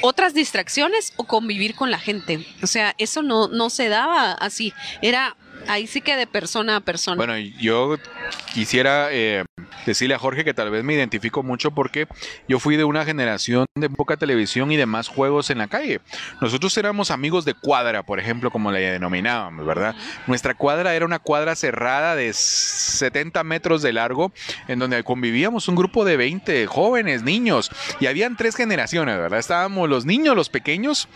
otras distracciones o convivir con la gente. O sea, eso no, no se daba así. Era ahí sí que de persona a persona. Bueno, yo quisiera eh, decirle a Jorge que tal vez me identifico mucho porque yo fui de una generación de poca televisión y de más juegos en la calle. Nosotros éramos amigos de cuadra, por ejemplo, como la denominábamos, ¿verdad? Nuestra cuadra era una cuadra cerrada de 70 metros de largo en donde convivíamos un grupo de 20 jóvenes, niños, y habían tres generaciones, ¿verdad? Estábamos los niños, los pequeños,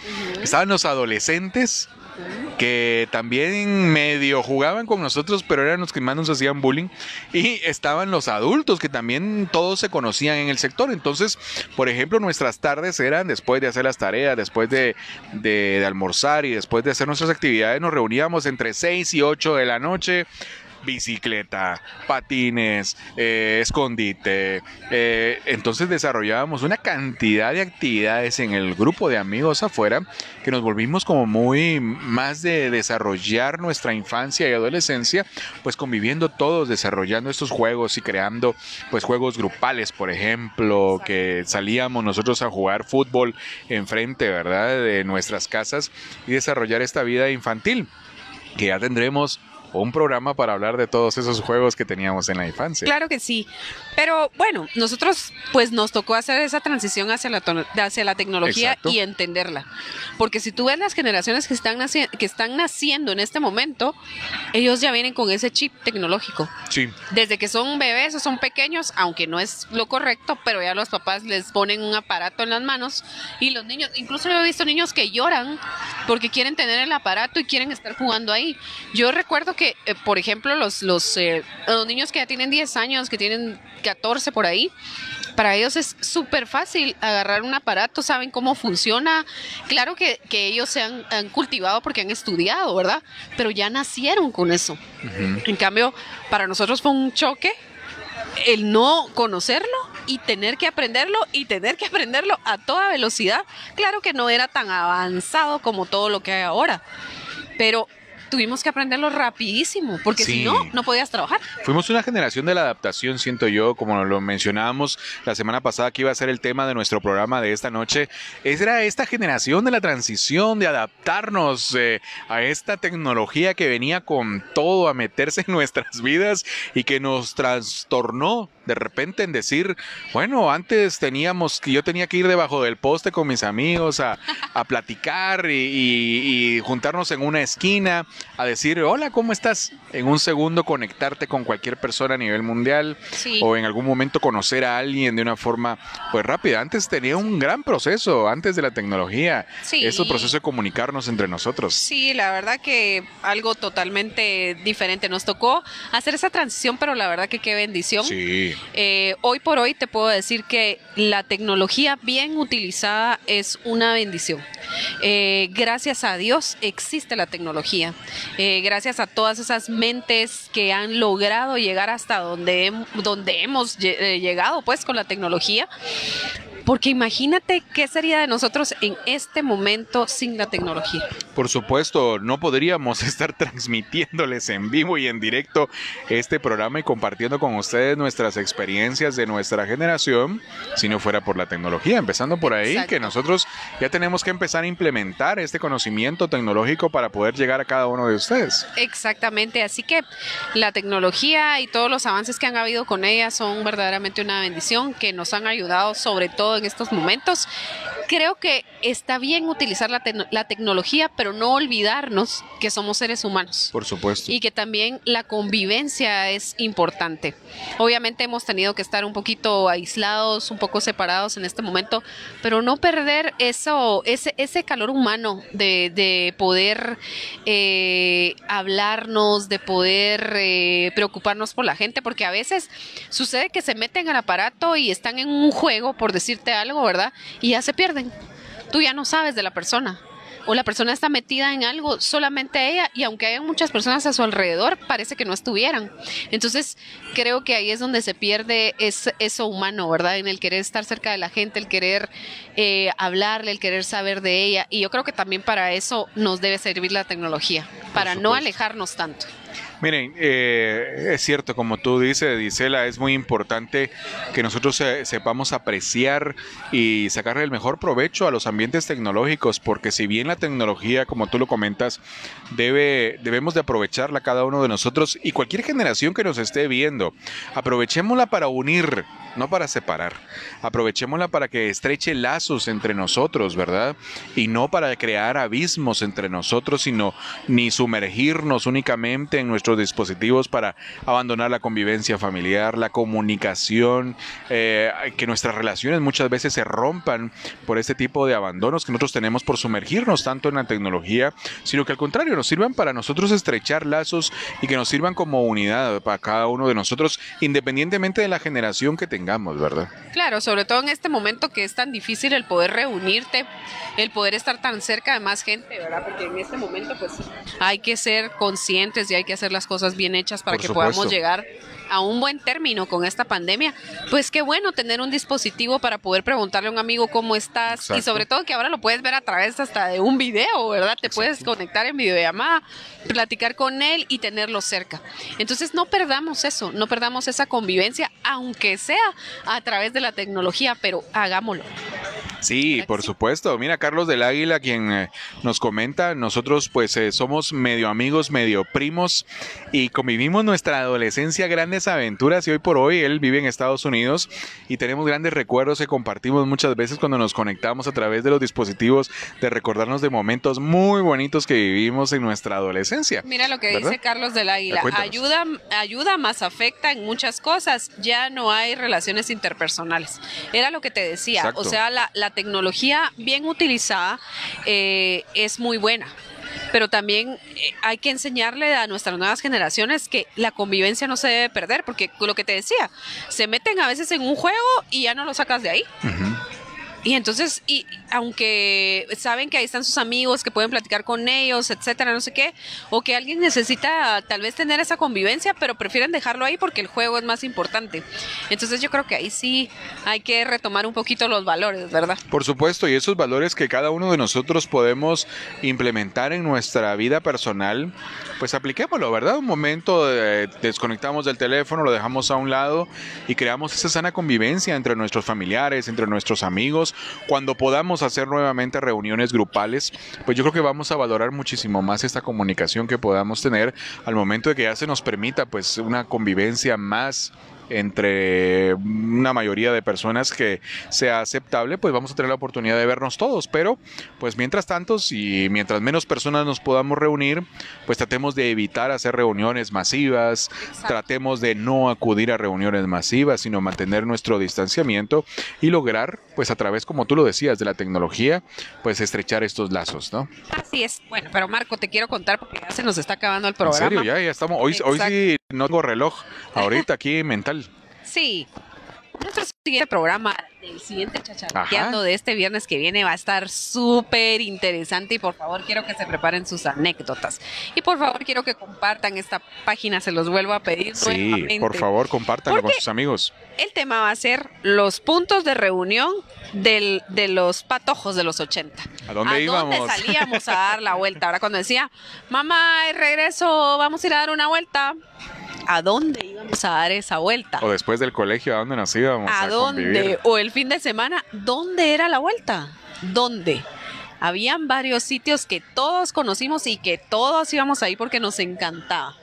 estaban los adolescentes, que también medio jugaban con nosotros, pero eran los que más nos hacían bullying. Y estaban los adultos, que también todos se conocían en el sector. Entonces, por ejemplo, nuestras tardes eran después de hacer las tareas, después de, de, almorzar y después de hacer nuestras actividades, nos reuníamos entre 6 y 8 de la noche bicicleta, patines, eh, escondite. Eh, entonces desarrollábamos una cantidad de actividades en el grupo de amigos afuera que nos volvimos como muy más de desarrollar nuestra infancia y adolescencia, pues conviviendo todos, desarrollando estos juegos y creando pues juegos grupales, por ejemplo, que salíamos nosotros a jugar fútbol enfrente, ¿verdad? De nuestras casas y desarrollar esta vida infantil que ya tendremos un programa para hablar de todos esos juegos que teníamos en la infancia. Claro que sí. Pero bueno, nosotros pues nos tocó hacer esa transición hacia la, hacia la tecnología y entenderla. Porque si tú ves las generaciones que están, que están naciendo en este momento, ellos ya vienen con ese chip tecnológico. Sí. Desde que son bebés o son pequeños, aunque no es lo correcto, pero ya los papás les ponen un aparato en las manos y los niños, incluso he visto niños que lloran porque quieren tener el aparato y quieren estar jugando ahí. Yo recuerdo que, eh, por ejemplo, los, los, eh, los niños que ya tienen 10 años, que tienen 14 por ahí, para ellos es súper fácil agarrar un aparato, saben cómo funciona. Claro que, que ellos se han, han, cultivado porque han estudiado, ¿verdad? Pero ya nacieron con eso. Uh -huh. En cambio, para nosotros fue un choque el no conocerlo y tener que aprenderlo y tener que aprenderlo a toda velocidad. Claro que no era tan avanzado como todo lo que hay ahora, pero tuvimos que aprenderlo rapidísimo, porque sí. si no, no podías trabajar. Fuimos una generación de la adaptación, siento yo, como lo mencionábamos la semana pasada, que iba a ser el tema de nuestro programa de esta noche. Era esta generación de la transición, de adaptarnos eh, a esta tecnología que venía con todo a meterse en nuestras vidas y que nos trastornó de repente en decir, bueno, antes teníamos que yo tenía que ir debajo del poste con mis amigos a, a platicar y, y, y, juntarnos en una esquina a decir, hola, ¿cómo estás? En un segundo conectarte con cualquier persona a nivel mundial sí. o en algún momento conocer a alguien de una forma pues rápida. Antes tenía un gran proceso, antes de la tecnología, sí. ese proceso de comunicarnos entre nosotros. Sí, la verdad que algo totalmente diferente. Nos tocó hacer esa transición, pero la verdad que qué bendición. Sí. Eh, hoy por hoy te puedo decir que la tecnología bien utilizada es una bendición. Eh, gracias a Dios existe la tecnología. Eh, gracias a todas esas mentes que han logrado llegar hasta donde, donde hemos llegado pues con la tecnología. Porque imagínate qué sería de nosotros en este momento sin la tecnología. Por supuesto, no podríamos [LAUGHS] estar transmitiéndoles en vivo y en directo este programa y compartiendo con ustedes nuestras experiencias de nuestra generación si no fuera por la tecnología. Empezando por ahí, Exacto. que nosotros ya tenemos que empezar a implementar este conocimiento tecnológico para poder llegar a cada uno de ustedes. Exactamente, así que la tecnología y todos los avances que han habido con ella son verdaderamente una bendición que nos han ayudado sobre todo en estos momentos creo que está bien utilizar la, la, tecnología, pero no olvidarnos que somos seres humanos. Por supuesto. Y que también la convivencia es importante. Obviamente hemos tenido que estar un poquito aislados, un poco separados en este momento, pero no perder eso, ese, ese calor humano de, de poder eh, hablarnos, de poder eh, preocuparnos por la gente, porque a veces sucede que se meten al aparato y están en un juego, por decirte algo, ¿verdad? Y ya se pierden. Tú ya no sabes de la persona o la persona está metida en algo, solamente ella, y aunque haya muchas personas a su alrededor, parece que no estuvieran. Entonces, creo que ahí es donde se pierde eso humano, ¿verdad? En el querer estar cerca de la gente, el querer eh, hablarle, el querer saber de ella. Y yo creo que también para eso nos debe servir la tecnología, para no alejarnos tanto. Miren, eh, es cierto, como tú dices, Disela, es muy importante que nosotros sepamos apreciar y sacarle el mejor provecho a los ambientes tecnológicos, porque si bien la tecnología, como tú lo comentas, debe, debemos de aprovecharla cada uno de nosotros y cualquier generación que nos esté viendo, aprovechémosla para unir, no para separar. Aprovechémosla para que estreche lazos entre nosotros, ¿verdad? Y no para crear abismos entre nosotros, sino ni sumergirnos únicamente en nuestro dispositivos para abandonar la convivencia familiar, la comunicación, eh, que nuestras relaciones muchas veces se rompan por este tipo de abandonos que nosotros tenemos por sumergirnos tanto en la tecnología, sino que al contrario nos sirvan para nosotros estrechar lazos y que nos sirvan como unidad para cada uno de nosotros, independientemente de la generación que tengamos, ¿verdad? Claro, sobre todo en este momento que es tan difícil el poder reunirte, el poder estar tan cerca de más gente, ¿verdad? Porque en este momento pues hay que ser conscientes y hay que hacer las cosas bien hechas para que podamos llegar a un buen término con esta pandemia, pues qué bueno tener un dispositivo para poder preguntarle a un amigo cómo estás y sobre todo que ahora lo puedes ver a través hasta de un video, ¿verdad? Te puedes conectar en videollamada, platicar con él y tenerlo cerca. Entonces no perdamos eso, no perdamos esa convivencia, aunque sea a través de la tecnología, pero hagámoslo. Sí, por supuesto. Mira, Carlos del Águila, quien eh, nos comenta, nosotros pues eh, somos medio amigos, medio primos y convivimos nuestra adolescencia grandes aventuras y hoy por hoy él vive en Estados Unidos y tenemos grandes recuerdos que compartimos muchas veces cuando nos conectamos a través de los dispositivos de recordarnos de momentos muy bonitos que vivimos en nuestra adolescencia. Mira lo que dice Carlos del Águila, ayuda, ayuda más afecta en muchas cosas, ya no hay relaciones interpersonales. Era lo que te decía, o sea, la tecnología bien utilizada eh, es muy buena pero también eh, hay que enseñarle a nuestras nuevas generaciones que la convivencia no se debe perder, porque lo que te decía, se meten a veces en un juego y ya no lo sacas de ahí. Y entonces, y aunque saben que ahí están sus amigos, que pueden platicar con ellos, etcétera, no sé qué, o que alguien necesita tal vez tener esa convivencia, pero prefieren dejarlo ahí porque el juego es más importante. Entonces yo creo que ahí sí hay que retomar un poquito los valores, ¿verdad? Por supuesto, y esos valores que cada uno de nosotros podemos implementar en nuestra vida personal, pues apliquémoslo, ¿verdad? Un momento desconectamos del teléfono, lo dejamos a un lado y creamos esa sana convivencia entre nuestros familiares, entre nuestros amigos. Cuando podamos hacer nuevamente reuniones grupales, pues yo creo que vamos a valorar muchísimo más esta comunicación que podamos tener al momento de que ya se nos permita pues una convivencia más entre una mayoría de personas que sea aceptable, pues vamos a tener la oportunidad de vernos todos. Pero, pues mientras tanto, si mientras menos personas nos podamos reunir, pues tratemos de evitar hacer reuniones masivas, tratemos de no acudir a reuniones masivas, sino mantener nuestro distanciamiento y lograr, pues a través, como tú lo decías, de la tecnología, pues estrechar estos lazos, ¿no? Así es. Bueno, pero Marco, te quiero contar porque ya se nos está acabando el programa. ¿En serio? Ya, ya estamos. Hoy, hoy sí no tengo reloj. Ahorita aquí mental. Sí. Nuestro siguiente programa, el siguiente chacharqueando de este viernes que viene va a estar súper interesante y por favor quiero que se preparen sus anécdotas. Y por favor quiero que compartan esta página, se los vuelvo a pedir. Sí, por favor compártanlo con sus amigos. El tema va a ser los puntos de reunión del, de los patojos de los 80. ¿A dónde íbamos? dónde salíamos a dar la vuelta? Ahora cuando decía, mamá, regreso, vamos a ir a dar una vuelta a dónde íbamos a dar esa vuelta. O después del colegio, ¿a dónde nos íbamos? ¿A, dónde? O el fin de semana, ¿dónde era la vuelta? ¿Dónde? Habían varios sitios que todos conocimos y que todos íbamos ahí porque nos encantaba.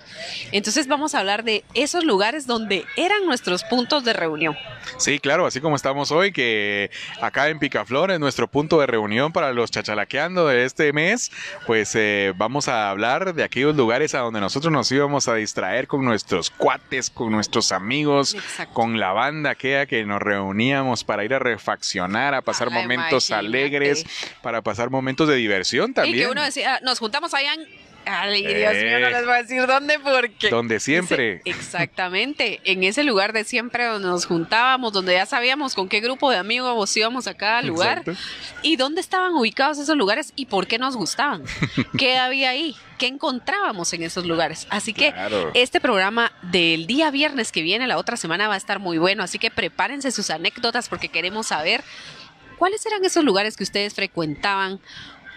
Entonces vamos a hablar de esos lugares donde eran nuestros puntos de reunión. Sí, claro, así como estamos hoy, que acá en Picaflor es nuestro punto de reunión para los chachalaqueando de este mes, pues eh, vamos a hablar de aquellos lugares a donde nosotros nos íbamos a distraer con nuestros cuates, con nuestros amigos, Exacto. con la banda aquella que nos reuníamos para ir a refaccionar, a pasar Ay, momentos imagínate. alegres, para pasar momentos de diversión también. Y que uno decía, nos juntamos allá en... Ay, Dios mío, no Eh. les voy a decir dónde porque... Donde siempre. Exactamente, en ese lugar de siempre donde nos juntábamos, donde ya sabíamos con qué grupo de amigos íbamos a cada lugar Exacto. y dónde estaban ubicados esos lugares y por qué nos gustaban, [LAUGHS] qué había ahí, qué encontrábamos en esos lugares. Así que Claro. este programa del día viernes que viene, la otra semana, va a estar muy bueno, así que prepárense sus anécdotas porque queremos saber cuáles eran esos lugares que ustedes frecuentaban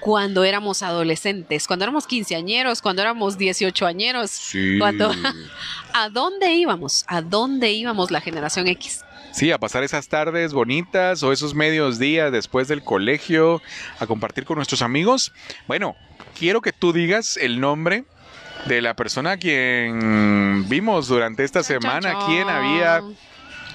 cuando éramos adolescentes, cuando éramos quinceañeros, cuando éramos 18 añeros, Sí. cuando [LAUGHS] ¿A dónde íbamos? ¿A dónde íbamos la generación X? Sí, a pasar esas tardes bonitas o esos medios días después del colegio, a compartir con nuestros amigos. Bueno, quiero que tú digas el nombre de la persona a quien vimos durante esta semana, quien había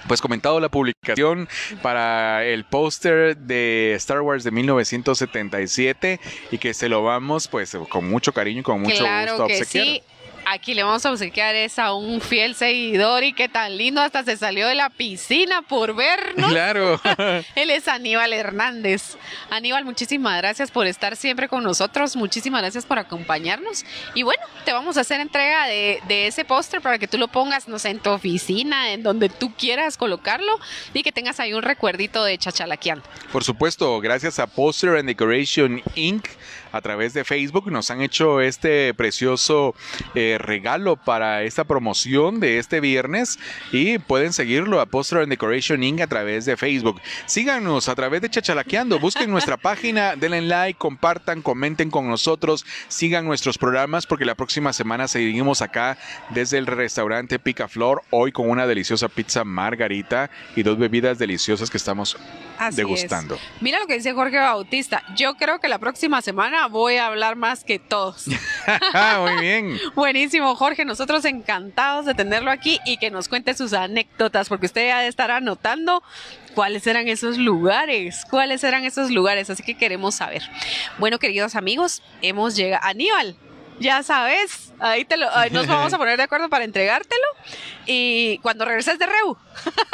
pues comentado la publicación para el póster de Star Wars de 1977 y que se lo vamos pues con mucho cariño y con mucho claro gusto a que obsequiar. sí. Aquí le vamos a obsequiar es a un fiel seguidor y que tan lindo hasta se salió de la piscina por vernos. Claro. [LAUGHS] Él es Aníbal Hernández. Aníbal, muchísimas gracias por estar siempre con nosotros. Muchísimas gracias por acompañarnos. Y bueno, te vamos a hacer entrega de, de ese póster para que tú lo pongas, no sé, en tu oficina, en donde tú quieras colocarlo y que tengas ahí un recuerdito de Chachalaquiando. Por supuesto, gracias a Poster and Decoration Inc. a través de Facebook nos han hecho este precioso eh, regalo para esta promoción de este viernes y pueden seguirlo a Poster and Decoration Inc. a través de Facebook. Síganos a través de Chachalaqueando, busquen nuestra página, [LAUGHS] denle like, compartan, comenten con nosotros, sigan nuestros programas porque la próxima semana seguimos acá desde el restaurante Picaflor, hoy con una deliciosa pizza margarita y dos bebidas deliciosas que estamos Así degustando. es. Mira lo que dice Jorge Bautista. Yo creo que la próxima semana voy a hablar más que todos. [LAUGHS] Muy bien. Buenísimo, Jorge. Nosotros encantados de tenerlo aquí y que nos cuente sus anécdotas, porque usted ya estará anotando cuáles eran esos lugares, cuáles eran esos lugares. Así que queremos saber. Bueno, queridos amigos, hemos llegado. Aníbal, ya sabes, ahí, te lo, ahí nos vamos a poner de acuerdo para entregártelo. Y cuando regreses de Reu.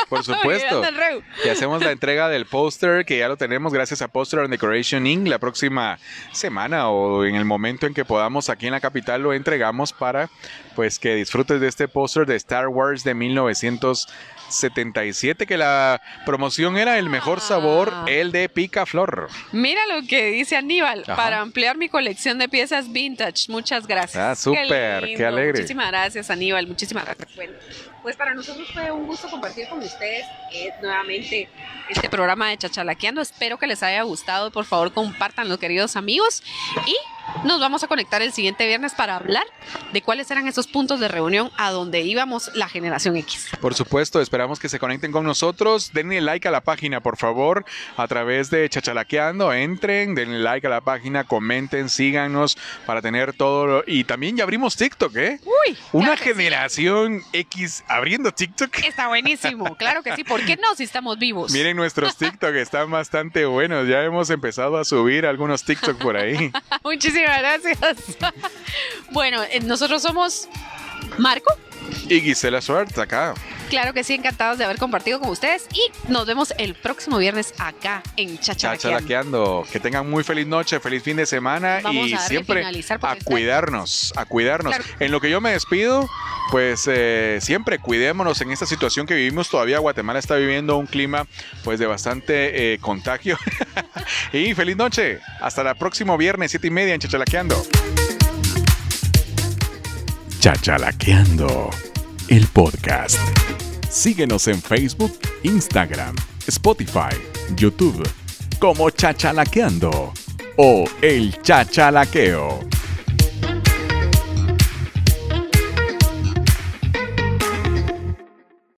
Por [LAUGHS] supuesto. Reu. Y hacemos la entrega del póster, que ya lo tenemos gracias a Poster and Decoration Inc. La próxima semana o en el momento en que podamos aquí en la capital lo entregamos para pues que disfrutes de este póster de Star Wars de 1977, que la promoción era el mejor sabor, Ah. el de Picaflor. Mira lo que dice Aníbal, Ajá. para ampliar mi colección de piezas vintage. Muchas gracias. Ah, súper, qué lindo. alegre. Muchísimas gracias, Aníbal. Muchísimas gracias. Bueno, pues para nosotros fue un gusto compartir con ustedes eh, nuevamente este programa de Chachalaqueando. Espero que les haya gustado. Por favor, compartanlo, queridos amigos. Y nos vamos a conectar el siguiente viernes para hablar de cuáles eran esos puntos de reunión a donde íbamos la generación X. Por supuesto, esperamos que se conecten con nosotros. Denle like a la página, por favor, a través de Chachalaqueando. Entren, denle like a la página, comenten, síganos para tener todo. lo- Y también ya abrimos TikTok, ¿eh? Uy, Una que sí. generación X abriendo TikTok. Está buenísimo, claro que sí. ¿Por qué no si estamos vivos? Miren nuestros TikTok, están bastante buenos. Ya hemos empezado a subir algunos TikTok por ahí. [LAUGHS] Muchísimas gracias. bueno, eh, nosotros somos Marco. Y Gisela Schwartz acá. Claro que sí, encantados de haber compartido con ustedes y nos vemos el próximo viernes acá en Chachalaqueando. Chachalaqueando. Que tengan muy feliz noche, feliz fin de semana Vamos y siempre a cuidarnos, a cuidarnos. Claro. En lo que yo me despido, pues eh, siempre cuidémonos en esta situación que vivimos todavía. Guatemala está viviendo un clima pues de bastante eh, contagio. [LAUGHS] y feliz noche. Hasta el próximo viernes, siete y media en Chachalaqueando. Chachalaqueando, el podcast. Síguenos en Facebook, Instagram, Spotify, YouTube, como Chachalaqueando o El Chachalaqueo.